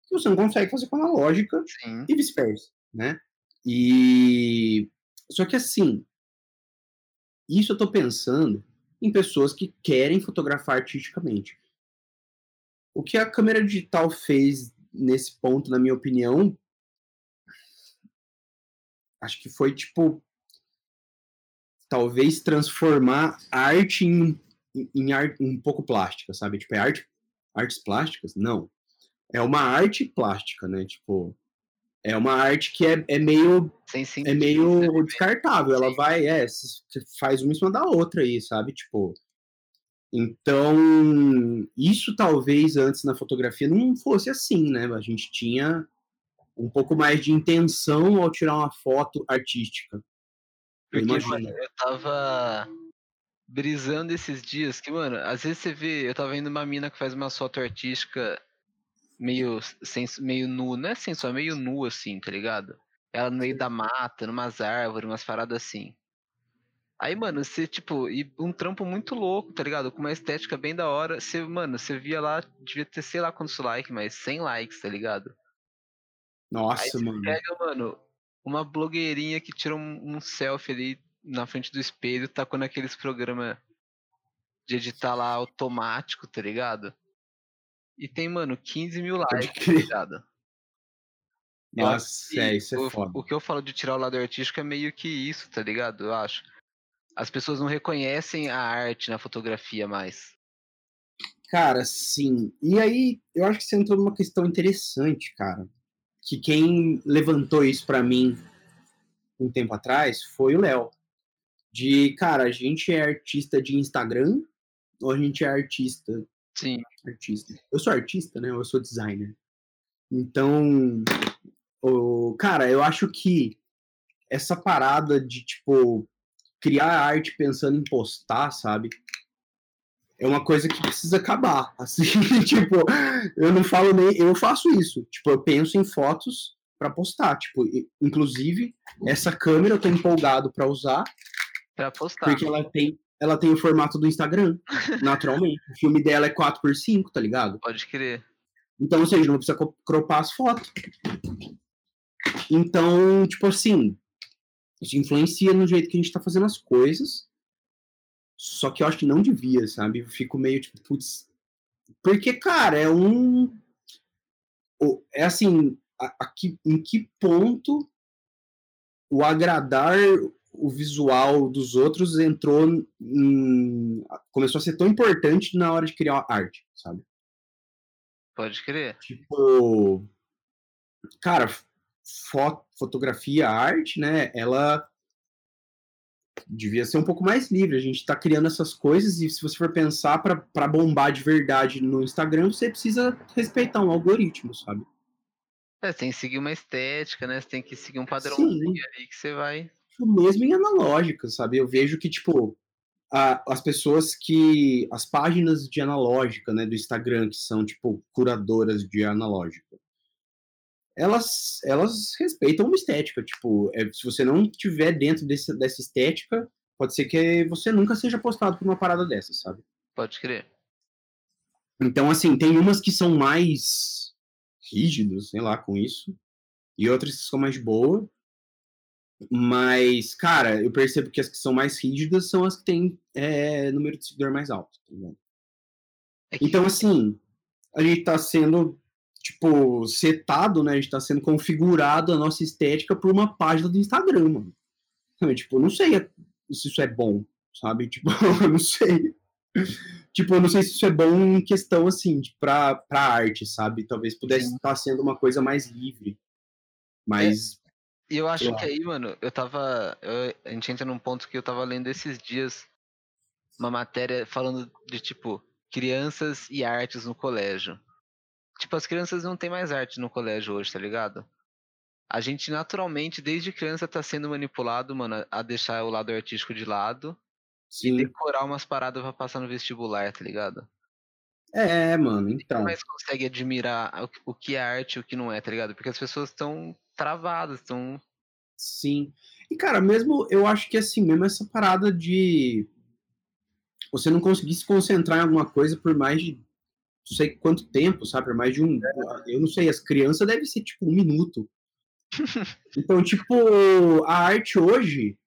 Speaker 2: que você não consegue fazer com analógica
Speaker 1: Sim.
Speaker 2: e vice-versa, né? E só que assim, isso eu estou pensando em pessoas que querem fotografar artisticamente. O que a câmera digital fez nesse ponto, na minha opinião, acho que foi tipo talvez transformar arte em, em arte um pouco plástica, sabe? Tipo, é arte, artes plásticas? Não. É uma arte plástica, né? Tipo, é uma arte que é, é meio é meio né? descartável. Ela vai, é, faz uma em cima da outra aí, sabe? Tipo, então, isso talvez antes na fotografia não fosse assim, né? A gente tinha um pouco mais de intenção ao tirar uma foto artística.
Speaker 1: Porque, mano, eu tava brisando esses dias que, mano, às vezes você vê, eu tava vendo uma mina que faz uma foto artística meio, sem, meio nu, não é assim, só meio nu assim, tá ligado? Ela no meio da mata, numas árvores, umas paradas assim. Aí, mano, você, tipo, e um trampo muito louco, tá ligado? Com uma estética bem da hora. Você, mano, você via lá, devia ter sei lá quantos likes, mas 100 likes, tá ligado?
Speaker 2: Nossa, Aí
Speaker 1: mano. pega, mano, uma blogueirinha que tira um, um selfie ali na frente do espelho, tá com aqueles programas de editar lá automático, tá ligado? E tem, mano, 15 mil likes, tá ligado?
Speaker 2: Nossa, é, isso é
Speaker 1: o,
Speaker 2: foda.
Speaker 1: O que eu falo de tirar o lado artístico é meio que isso, tá ligado? Eu acho. As pessoas não reconhecem a arte na fotografia mais.
Speaker 2: Cara, sim. E aí, eu acho que você entrou numa questão interessante, cara que quem levantou isso para mim um tempo atrás foi o Léo. De, cara, a gente é artista de Instagram ou a gente é artista?
Speaker 1: Sim.
Speaker 2: Artista. Eu sou artista, né? Eu sou designer. Então, o, cara, eu acho que essa parada de, tipo, criar arte pensando em postar, sabe? é uma coisa que precisa acabar. Assim, tipo, eu não falo nem. Eu faço isso. Tipo, eu penso em fotos para postar. Tipo, inclusive, essa câmera eu tô empolgado para usar.
Speaker 1: Para postar.
Speaker 2: Porque ela tem, ela tem o formato do Instagram, naturalmente. o filme dela é 4x5, tá ligado?
Speaker 1: Pode crer.
Speaker 2: Então, ou seja, não precisa cropar as fotos. Então, tipo assim, isso influencia no jeito que a gente tá fazendo as coisas. Só que eu acho que não devia, sabe? Eu fico meio tipo, putz. Porque, cara, é um. É assim, aqui, em que ponto o agradar o visual dos outros entrou em, começou a ser tão importante na hora de criar arte, sabe?
Speaker 1: Pode crer.
Speaker 2: Tipo, cara, foto, fotografia, arte, né? Ela devia ser um pouco mais livre. A gente está criando essas coisas e se você for pensar para bombar de verdade no Instagram, você precisa respeitar um algoritmo, sabe?
Speaker 1: É, tem que seguir uma estética, né? Você tem que seguir um padrãozinho ali que você vai.
Speaker 2: Mesmo em analógica, sabe? Eu vejo que, tipo, a, as pessoas que. As páginas de analógica, né, do Instagram, que são, tipo, curadoras de analógica, elas, elas respeitam uma estética. Tipo, é, se você não estiver dentro desse, dessa estética, pode ser que você nunca seja postado por uma parada dessa, sabe?
Speaker 1: Pode crer.
Speaker 2: Então, assim, tem umas que são mais rígidos, sei lá, com isso, e outras que são mais boa. Mas, cara, eu percebo que as que são mais rígidas são as que têm é, número de seguidor mais alto. Tá é que... Então, assim, a gente tá sendo, tipo, setado, né? A gente tá sendo configurado a nossa estética por uma página do Instagram, mano. Então, tipo, não sei se isso é bom, sabe? Tipo, eu não sei tipo, eu não sei se isso é bom em questão, assim, pra, pra arte, sabe? Talvez pudesse Sim. estar sendo uma coisa mais livre. Mas.
Speaker 1: E é, eu acho que aí, mano, eu tava. Eu, a gente entra num ponto que eu tava lendo esses dias uma matéria falando de, tipo, crianças e artes no colégio. Tipo, as crianças não têm mais arte no colégio hoje, tá ligado? A gente naturalmente, desde criança, tá sendo manipulado, mano, a deixar o lado artístico de lado Sim. e decorar umas paradas pra passar no vestibular, tá ligado?
Speaker 2: É, mano, então.
Speaker 1: Mais consegue admirar o que é arte e o que não é, tá ligado? Porque as pessoas estão travadas, estão.
Speaker 2: Sim. E, cara, mesmo eu acho que assim, mesmo essa parada de você não conseguir se concentrar em alguma coisa por mais de não sei quanto tempo, sabe? Por mais de um. Eu não sei, as crianças devem ser tipo um minuto. então, tipo, a arte hoje,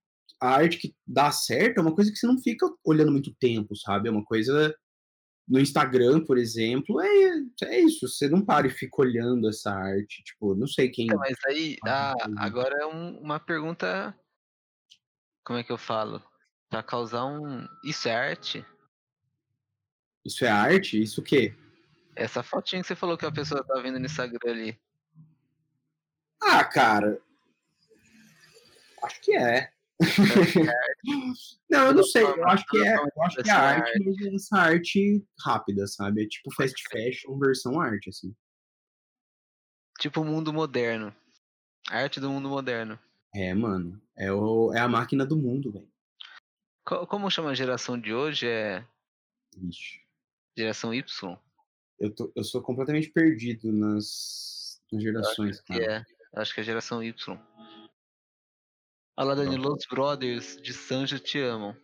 Speaker 2: a arte que dá certo é uma coisa que você não fica olhando muito tempo, sabe? É uma coisa no Instagram, por exemplo, é, é isso. Você não para e fica olhando essa arte. Tipo, não sei quem.
Speaker 1: Então, mas aí, ah, agora é um, uma pergunta. Como é que eu falo? Pra causar um. Isso é arte?
Speaker 2: Isso é arte? Isso o quê?
Speaker 1: Essa fotinha que você falou que a pessoa tá vendo no Instagram ali.
Speaker 2: Ah, cara. Acho que é. não, eu não sei. Eu acho que é, eu acho que é arte, mas é essa arte rápida, sabe? É tipo fast fashion versão arte, assim.
Speaker 1: Tipo mundo moderno. Arte do mundo moderno.
Speaker 2: É, mano. É, o, é a máquina do mundo, velho.
Speaker 1: Como chama a geração de hoje? É.
Speaker 2: Ixi.
Speaker 1: Geração Y?
Speaker 2: Eu, tô, eu sou completamente perdido nas, nas gerações,
Speaker 1: acho cara. É, acho que é a geração Y. Olha lá, Dani, Los Brothers de Sanjo te amam.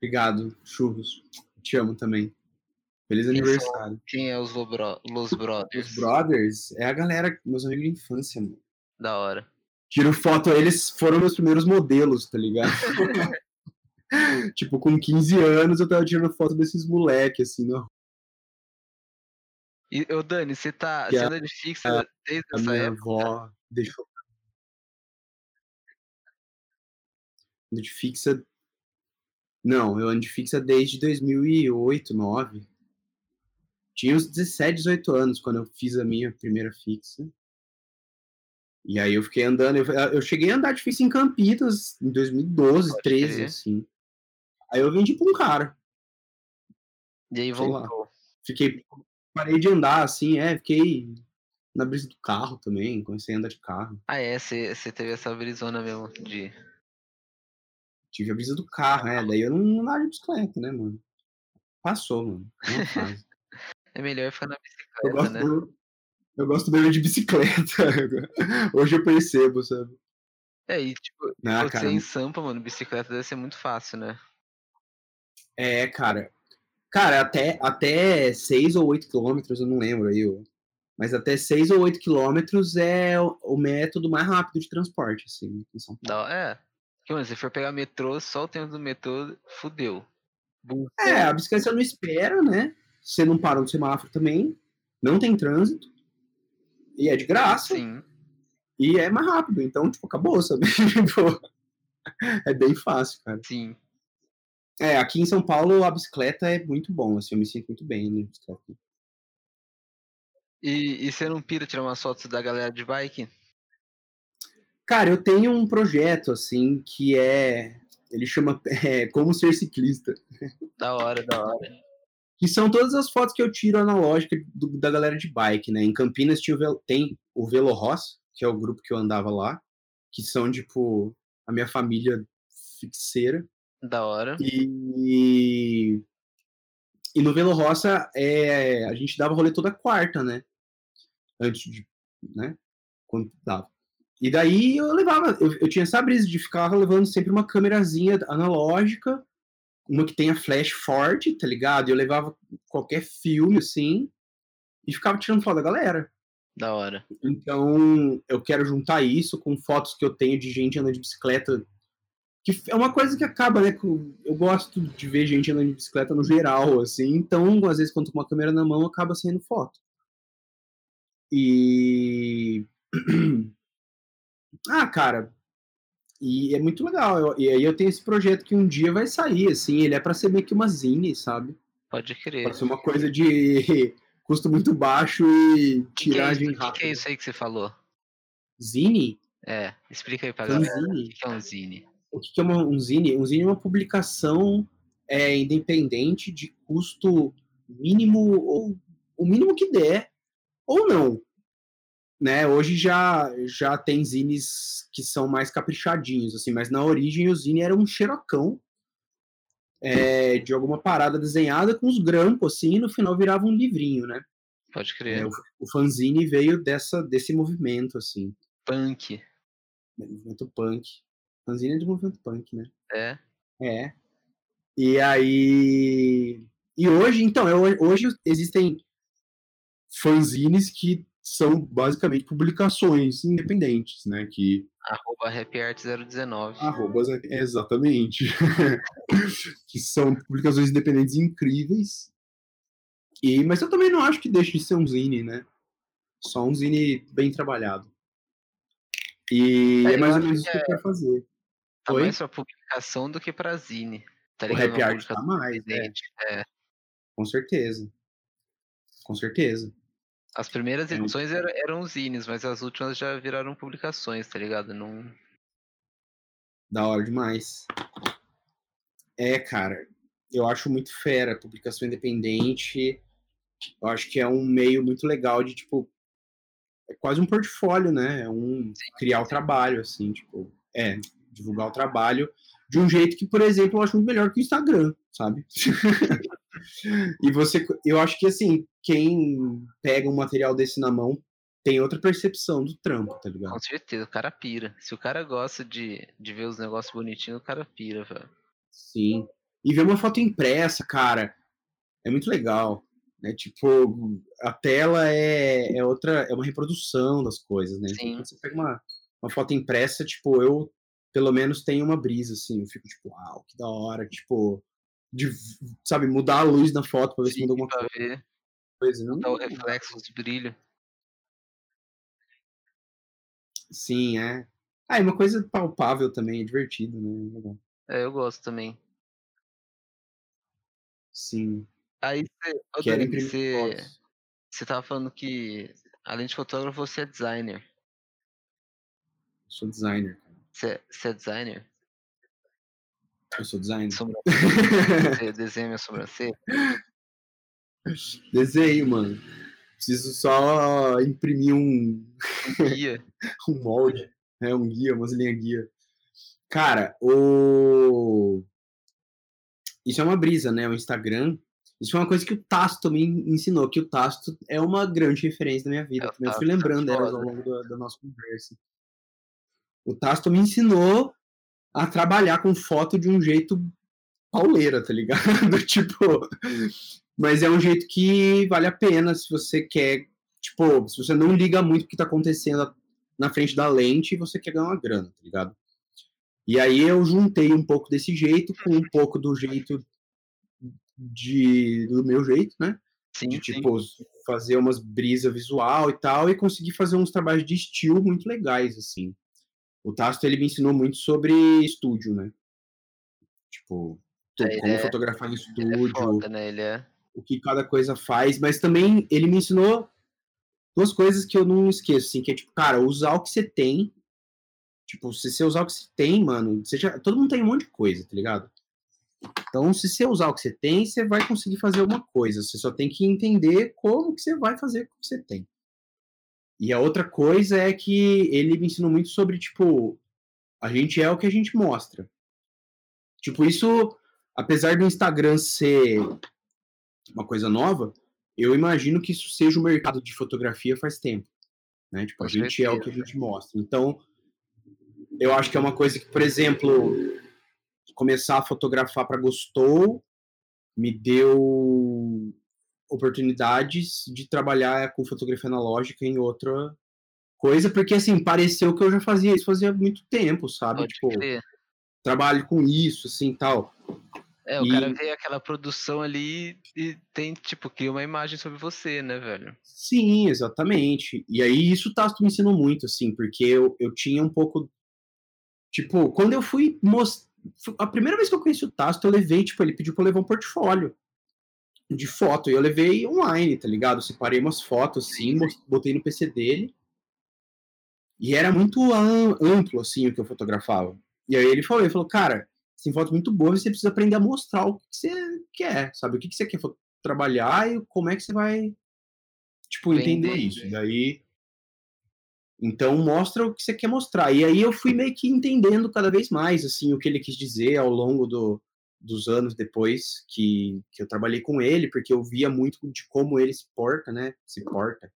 Speaker 2: Obrigado, churros. Te amo também. Feliz quem aniversário.
Speaker 1: São, quem é os Lobro, Los Brothers?
Speaker 2: Os Brothers é a galera, meus amigos de infância, mano.
Speaker 1: Da hora.
Speaker 2: Tiro foto, eles foram meus primeiros modelos, tá ligado? tipo, com 15 anos eu tava tirando foto desses moleques, assim, não.
Speaker 1: E, ô Dani, você tá. Que você anda de fixa desde
Speaker 2: a
Speaker 1: essa
Speaker 2: minha
Speaker 1: época?
Speaker 2: avó deixou ando de fixa. Não, eu ando de fixa desde 2008, 2009. Tinha uns 17, 18 anos quando eu fiz a minha primeira fixa. E aí eu fiquei andando, eu, eu cheguei a andar de fixa em Campinas em 2012, Pode 13, assim. Aí eu vendi pra um cara.
Speaker 1: E aí voltou.
Speaker 2: Fiquei, parei de andar, assim, é, fiquei na brisa do carro também, comecei a andar de carro.
Speaker 1: Ah, é, você teve essa brisona mesmo de
Speaker 2: tive a brisa do carro, né? Daí eu não andava de bicicleta, né, mano? Passou, mano.
Speaker 1: é melhor ficar na bicicleta,
Speaker 2: eu gosto,
Speaker 1: né?
Speaker 2: Eu, eu gosto mesmo de bicicleta. Hoje eu percebo, sabe?
Speaker 1: É, e tipo, ah, você cara... em Sampa, mano, bicicleta deve ser muito fácil, né?
Speaker 2: É, cara. Cara, até, até 6 ou 8 quilômetros, eu não lembro aí, mas até 6 ou 8 quilômetros é o, o, método mais rápido de transporte, assim, em São
Speaker 1: Paulo. Não, é. Porque, se for pegar metrô, só o tempo do metrô, fudeu.
Speaker 2: É, a bicicleta não espera, né? Você não para no semáforo também, não tem trânsito, e é de graça.
Speaker 1: Sim.
Speaker 2: E é mais rápido, então, tipo, acabou, sabe? Tipo, é bem fácil, cara.
Speaker 1: Sim.
Speaker 2: É, aqui em São Paulo a bicicleta é muito bom, assim, eu me sinto muito bem na bicicleta.
Speaker 1: E, e você não pira tirar umas fotos da galera de bike?
Speaker 2: Cara, eu tenho um projeto, assim, que é. Ele chama é, Como Ser Ciclista.
Speaker 1: Da hora, da hora.
Speaker 2: Que são todas as fotos que eu tiro analógica do, da galera de bike, né? Em Campinas tinha o, tem o Velo Ross, que é o grupo que eu andava lá, que são, tipo, a minha família fixeira.
Speaker 1: Da hora.
Speaker 2: E, e no Velo Roça, é, a gente dava rolê toda quarta, né? Antes de, né? Quando dava. E daí eu levava, eu, eu tinha essa brisa de ficar levando sempre uma câmerazinha analógica, uma que tenha flash forte, tá ligado? Eu levava qualquer filme, assim, e ficava tirando foto da galera.
Speaker 1: Da hora.
Speaker 2: Então, eu quero juntar isso com fotos que eu tenho de gente andando de bicicleta que é uma coisa que acaba, né? Eu gosto de ver gente andando de bicicleta no geral, assim. Então, às vezes, quando com uma câmera na mão, acaba saindo foto. E. ah, cara. E é muito legal. Eu, e aí eu tenho esse projeto que um dia vai sair, assim. Ele é para ser meio que uma zine, sabe?
Speaker 1: Pode crer.
Speaker 2: Pra ser uma coisa de custo muito baixo e tiragem
Speaker 1: que que é
Speaker 2: rápida. O
Speaker 1: que é isso aí que você falou?
Speaker 2: Zine?
Speaker 1: É, explica aí pra
Speaker 2: Fanzine.
Speaker 1: galera o que é um zine
Speaker 2: o que é uma, um zine? Um zine é uma publicação é, independente de custo mínimo ou o mínimo que der ou não. Né? Hoje já já tem zines que são mais caprichadinhos assim, mas na origem o zine era um xerocão é, de alguma parada desenhada com os grampos assim, e no final virava um livrinho, né?
Speaker 1: Pode crer.
Speaker 2: É, o, o fanzine veio dessa desse movimento assim.
Speaker 1: Punk.
Speaker 2: Movimento punk. Fanzine é de movimento punk, né?
Speaker 1: É.
Speaker 2: É. E aí. E hoje, então, hoje existem fanzines que são basicamente publicações independentes, né? Que...
Speaker 1: Arroba HappyArt019.
Speaker 2: Arroba, exatamente. que são publicações independentes incríveis. E, mas eu também não acho que deixe de ser um zine, né? Só um zine bem trabalhado. E é, é mais ou menos o que é... eu quero fazer.
Speaker 1: Tá Oi? mais pra publicação do que pra zine. Tá
Speaker 2: o Happy Art tá mais, é.
Speaker 1: é.
Speaker 2: Com certeza. Com certeza.
Speaker 1: As primeiras edições eram, eram zines, mas as últimas já viraram publicações, tá ligado? Não...
Speaker 2: Da hora demais. É, cara, eu acho muito fera. Publicação independente. Eu acho que é um meio muito legal de, tipo. É quase um portfólio, né? É um criar o trabalho, assim, tipo. É, divulgar o trabalho de um jeito que, por exemplo, eu acho muito melhor que o Instagram, sabe? e você, eu acho que assim, quem pega um material desse na mão tem outra percepção do trampo, tá ligado?
Speaker 1: Com certeza, o cara pira. Se o cara gosta de, de ver os negócios bonitinhos, o cara pira, velho.
Speaker 2: Sim. E ver uma foto impressa, cara, é muito legal. Né? Tipo, a tela é, é outra, é uma reprodução das coisas, né? Então, quando você pega uma, uma foto impressa, tipo, eu pelo menos tem uma brisa, assim. Eu fico tipo, uau, que da hora. Tipo, de, sabe, mudar a luz na foto pra ver Sim, se muda alguma coisa.
Speaker 1: Ver.
Speaker 2: coisa. Não,
Speaker 1: Mudar o reflexo de brilho.
Speaker 2: Sim, é. Ah, é uma coisa palpável também, é divertido, né?
Speaker 1: É, eu gosto também.
Speaker 2: Sim.
Speaker 1: Aí você, você, você tava falando que, além de fotógrafo, você é designer.
Speaker 2: Sou designer.
Speaker 1: Você é designer?
Speaker 2: Eu sou designer.
Speaker 1: Você desenha minha sobrancelha?
Speaker 2: Desenho, mano. Preciso só imprimir um.
Speaker 1: Um guia.
Speaker 2: um molde. É, um guia, umas linhas guia. Cara, o. Isso é uma brisa, né? O Instagram. Isso é uma coisa que o Tasto me ensinou, que o Tasto é uma grande referência na minha vida. É, eu fui lembrando delas ao longo da, da nossa conversa. O Tasto me ensinou a trabalhar com foto de um jeito pauleira, tá ligado? tipo, mas é um jeito que vale a pena se você quer, tipo, se você não liga muito o que tá acontecendo na frente da lente e você quer ganhar uma grana, tá ligado? E aí eu juntei um pouco desse jeito com um pouco do jeito de do meu jeito, né?
Speaker 1: Sim,
Speaker 2: de tipo sim. fazer umas brisa visual e tal e conseguir fazer uns trabalhos de estilo muito legais assim. O Tasto ele me ensinou muito sobre estúdio, né? Tipo, é, como é, fotografar em estúdio,
Speaker 1: ele é foda, né? é...
Speaker 2: o que cada coisa faz, mas também ele me ensinou duas coisas que eu não esqueço, assim, que é tipo, cara, usar o que você tem. Tipo, se você usar o que você tem, mano, todo mundo tem um monte de coisa, tá ligado? Então, se você usar o que você tem, você vai conseguir fazer uma coisa. Você só tem que entender como que você vai fazer com o que você tem. E a outra coisa é que ele me ensinou muito sobre, tipo, a gente é o que a gente mostra. Tipo, isso, apesar do Instagram ser uma coisa nova, eu imagino que isso seja o mercado de fotografia faz tempo. Né? Tipo, a gente é o que a gente mostra. Então, eu acho que é uma coisa que, por exemplo, começar a fotografar para Gostou me deu oportunidades de trabalhar com fotografia analógica em outra coisa, porque assim, pareceu que eu já fazia isso fazia muito tempo, sabe?
Speaker 1: Pode
Speaker 2: tipo,
Speaker 1: crer.
Speaker 2: trabalho com isso, assim, tal.
Speaker 1: É, o e... cara vê aquela produção ali e tem, tipo, cria uma imagem sobre você, né, velho?
Speaker 2: Sim, exatamente. E aí isso o Tasto me ensinou muito, assim, porque eu, eu tinha um pouco. Tipo, quando eu fui mostrar. A primeira vez que eu conheci o Tasto, eu levei, tipo, ele pediu pra eu levar um portfólio de foto. E eu levei online, tá ligado? separei umas fotos, assim, botei no PC dele. E era muito amplo, assim, o que eu fotografava. E aí ele falou, ele falou, cara, tem fotos muito boas, você precisa aprender a mostrar o que você quer, sabe? O que, que você quer trabalhar e como é que você vai, tipo, entender isso. Daí, então mostra o que você quer mostrar. E aí eu fui meio que entendendo cada vez mais, assim, o que ele quis dizer ao longo do, dos anos depois que, que eu trabalhei com ele, porque eu via muito de como ele se porta, né? Se porta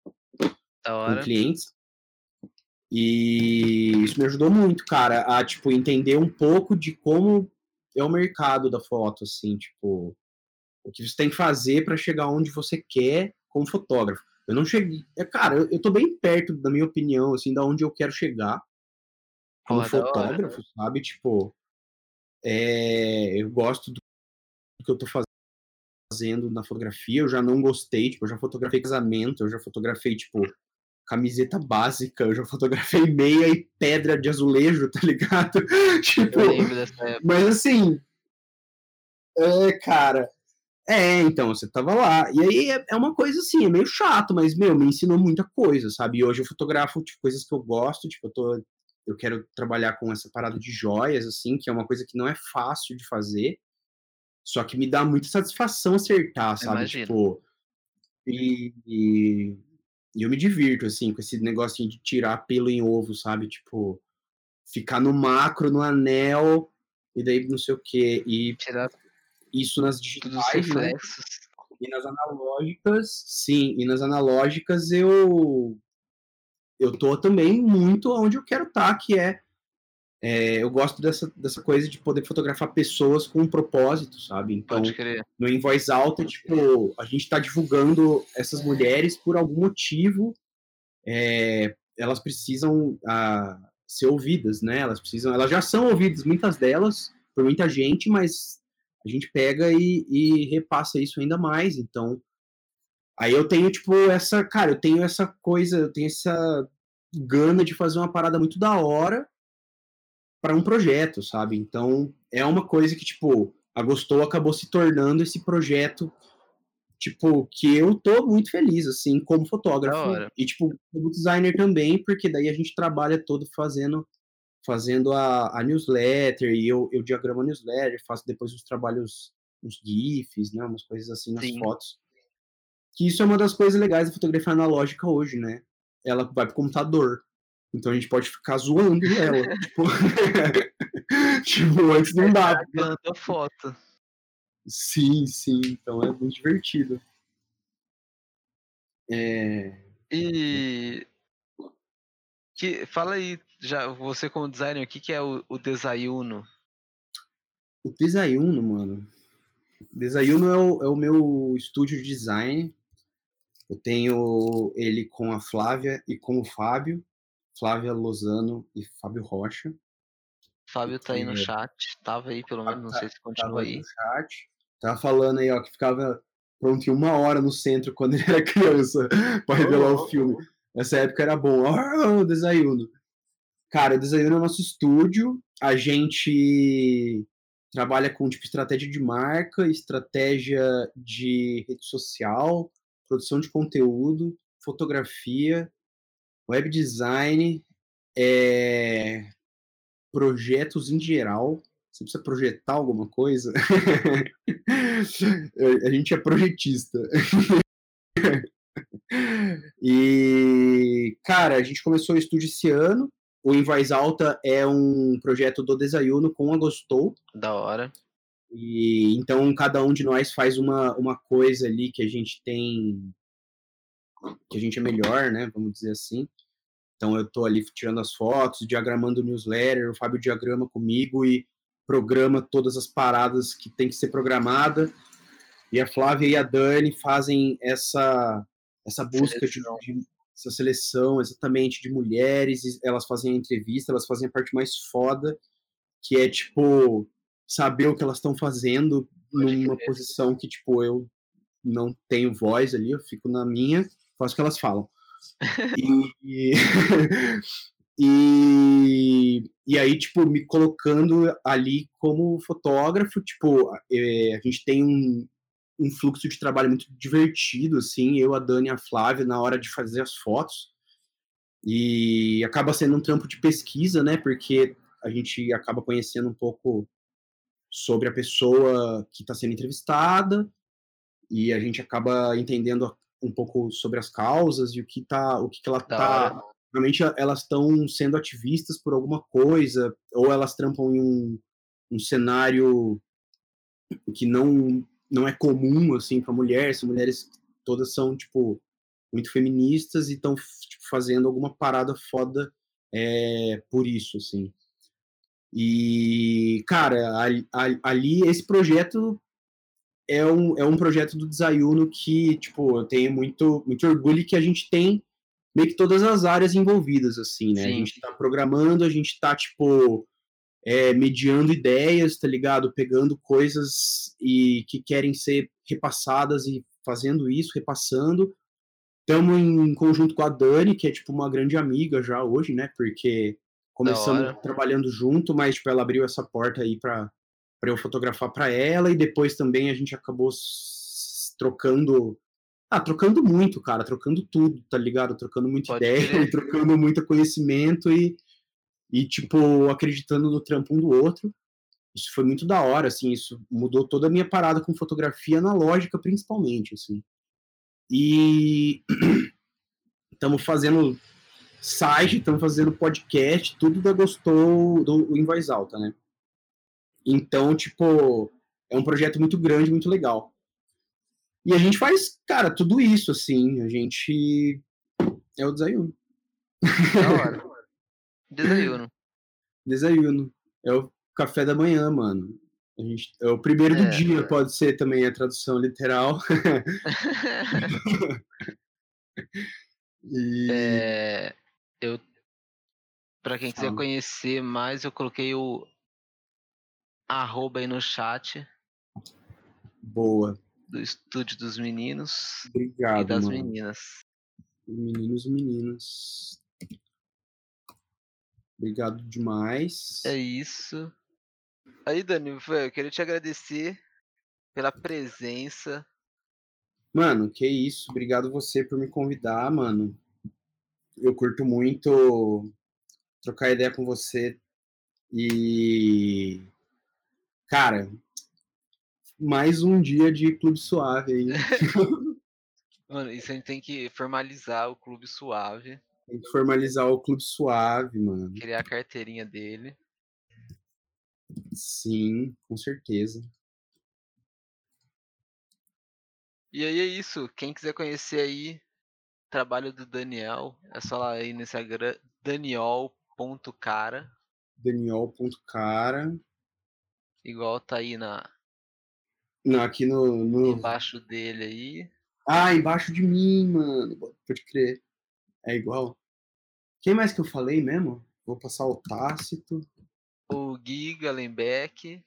Speaker 2: com clientes. E isso me ajudou muito, cara, a, tipo, entender um pouco de como é o mercado da foto, assim, tipo, o que você tem que fazer para chegar onde você quer como fotógrafo. Eu não cheguei, é, cara, eu, eu tô bem perto da minha opinião, assim, da onde eu quero chegar como fotógrafo, sabe? Tipo, é, eu gosto do que eu tô fazendo na fotografia, eu já não gostei, tipo, eu já fotografei casamento, eu já fotografei, tipo, camiseta básica, eu já fotografei meia e pedra de azulejo, tá ligado? tipo. Mas assim, é, cara, é, então, você tava lá. E aí é, é, uma coisa assim, é meio chato, mas, meu, me ensinou muita coisa, sabe? E hoje eu fotografo, tipo, coisas que eu gosto, tipo, eu tô. Eu quero trabalhar com essa parada de joias, assim, que é uma coisa que não é fácil de fazer, só que me dá muita satisfação acertar, sabe? Imagino. Tipo, e, e e eu me divirto, assim, com esse negocinho de tirar pelo em ovo, sabe? Tipo, ficar no macro, no anel, e daí não sei o quê. E tirar isso nas digitais, né? E nas analógicas, sim, e nas analógicas eu eu tô também muito onde eu quero estar, tá, que é é, eu gosto dessa, dessa coisa de poder fotografar pessoas com um propósito, sabe? Então, no Em Voz Alta, tipo, a gente está divulgando essas mulheres por algum motivo, é, elas precisam ah, ser ouvidas, né? Elas precisam, elas já são ouvidas, muitas delas, por muita gente, mas a gente pega e, e repassa isso ainda mais. Então, aí eu tenho, tipo, essa, cara, eu tenho essa coisa, eu tenho essa gana de fazer uma parada muito da hora para um projeto, sabe? Então, é uma coisa que, tipo, a Gostou acabou se tornando esse projeto, tipo, que eu tô muito feliz, assim, como fotógrafo. E, tipo, como designer também, porque daí a gente trabalha todo fazendo fazendo a, a newsletter, e eu, eu diagramo a newsletter, faço depois os trabalhos, uns GIFs, né, umas coisas assim nas Sim. fotos. Que isso é uma das coisas legais da fotografia analógica hoje, né? Ela vai pro computador. Então a gente pode ficar zoando ela. tipo... tipo, antes não dava.
Speaker 1: Planta foto.
Speaker 2: Sim, sim. Então é muito divertido. É...
Speaker 1: E que fala aí, já você como designer, o que, que é o, o Desayuno?
Speaker 2: O Desayuno, mano. Desayuno é o, é o meu estúdio de design. Eu tenho ele com a Flávia e com o Fábio. Flávia Lozano e Fábio Rocha.
Speaker 1: Fábio tá aí no chat, tava aí pelo menos, não sei se continua aí.
Speaker 2: No chat. Tava falando aí, ó, que ficava pronto em uma hora no centro quando ele era criança para revelar oh, o filme. Nessa época era bom. Oh, o Desayuno. Cara, o Desayuno é nosso estúdio. A gente trabalha com tipo estratégia de marca, estratégia de rede social, produção de conteúdo, fotografia, web design, é, projetos em geral. Você precisa projetar alguma coisa? a gente é projetista. e, cara, a gente começou o estúdio esse ano. O Em Voz Alta é um projeto do Desayuno com a Gostou.
Speaker 1: Da hora.
Speaker 2: E então cada um de nós faz uma, uma coisa ali que a gente tem que a gente é melhor, né? Vamos dizer assim. Então eu tô ali tirando as fotos, diagramando o newsletter, o Fábio diagrama comigo e programa todas as paradas que tem que ser programada. E a Flávia e a Dani fazem essa essa busca de, de, essa seleção exatamente de mulheres, elas fazem a entrevista, elas fazem a parte mais foda, que é tipo saber o que elas estão fazendo numa posição que tipo eu não tenho voz ali, eu fico na minha, faço o que elas falam. E, e, e aí, tipo, me colocando ali como fotógrafo, tipo, é, a gente tem um, um fluxo de trabalho muito divertido, assim, eu, a Dani e a Flávia, na hora de fazer as fotos. E acaba sendo um trampo de pesquisa, né? Porque a gente acaba conhecendo um pouco sobre a pessoa que está sendo entrevistada e a gente acaba entendendo um pouco sobre as causas e o que tá, o que, que ela tá. Realmente elas estão sendo ativistas por alguma coisa, ou elas trampam em um, um cenário que não não é comum assim para mulheres, mulheres todas são tipo muito feministas e estão tipo, fazendo alguma parada foda é, por isso assim. E cara, ali, esse projeto é um, é um projeto do Desayuno que, tipo, eu tenho muito, muito orgulho que a gente tem meio que todas as áreas envolvidas, assim, né? Sim. A gente tá programando, a gente tá, tipo, é, mediando ideias, tá ligado? Pegando coisas e que querem ser repassadas e fazendo isso, repassando. Estamos em conjunto com a Dani, que é, tipo, uma grande amiga já hoje, né? Porque começamos trabalhando junto, mas, tipo, ela abriu essa porta aí para eu fotografar para ela e depois também a gente acabou trocando ah, trocando muito, cara, trocando tudo, tá ligado? Trocando muita Pode ideia, trocando muito conhecimento e, e, tipo, acreditando no trampo um do outro. Isso foi muito da hora, assim, isso mudou toda a minha parada com fotografia analógica, principalmente, assim. E estamos fazendo site, estamos fazendo podcast, tudo da Gostou do em voz alta, né? Então, tipo, é um projeto muito grande, muito legal. E a gente faz, cara, tudo isso, assim. A gente é o desayuno.
Speaker 1: Da hora. Desayuno.
Speaker 2: Desayuno. É o café da manhã, mano. A gente, é o primeiro é, do dia, é. pode ser também a tradução literal.
Speaker 1: e... É, eu, para quem quiser conhecer mais, eu coloquei o arroba aí no chat.
Speaker 2: Boa.
Speaker 1: Do estúdio dos meninos.
Speaker 2: Obrigado.
Speaker 1: E das
Speaker 2: mano.
Speaker 1: meninas.
Speaker 2: Meninos e meninas. Obrigado demais.
Speaker 1: É isso. Aí, Dani, eu queria te agradecer pela presença.
Speaker 2: Mano, que isso. Obrigado você por me convidar, mano. Eu curto muito trocar ideia com você e Cara, mais um dia de clube suave aí.
Speaker 1: Mano, isso a gente tem que formalizar o clube suave.
Speaker 2: Tem que formalizar o clube suave, mano.
Speaker 1: Criar a carteirinha dele.
Speaker 2: Sim, com certeza.
Speaker 1: E aí é isso. Quem quiser conhecer aí trabalho do Daniel, é só lá aí no Instagram, daniel.cara.
Speaker 2: Daniel.cara.
Speaker 1: Igual tá aí na.
Speaker 2: Não, aqui no, no.
Speaker 1: Embaixo dele aí.
Speaker 2: Ah, embaixo de mim, mano. Pode crer. É igual. Quem mais que eu falei mesmo? Vou passar o Tácito.
Speaker 1: O Gui Galenbeck.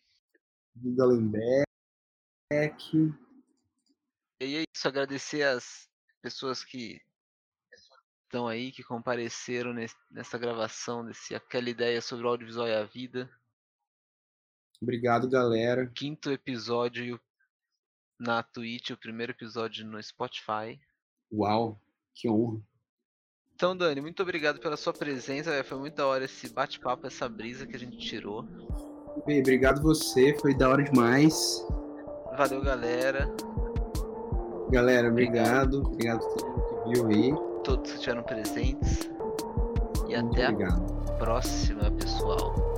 Speaker 2: Gui Galenbeck.
Speaker 1: E é isso, agradecer as pessoas que estão aí, que compareceram nesse, nessa gravação desse Aquela Ideia sobre o Audiovisual e a Vida.
Speaker 2: Obrigado, galera.
Speaker 1: Quinto episódio na Twitch, o primeiro episódio no Spotify.
Speaker 2: Uau, que honra.
Speaker 1: Então, Dani, muito obrigado pela sua presença. Foi muito da hora esse bate-papo, essa brisa que a gente tirou.
Speaker 2: Bem, obrigado você, foi da hora demais.
Speaker 1: Valeu, galera.
Speaker 2: Galera, obrigado. Obrigado a todo mundo que viu aí.
Speaker 1: Todos que estiveram presentes. E muito até obrigado. a próxima, pessoal.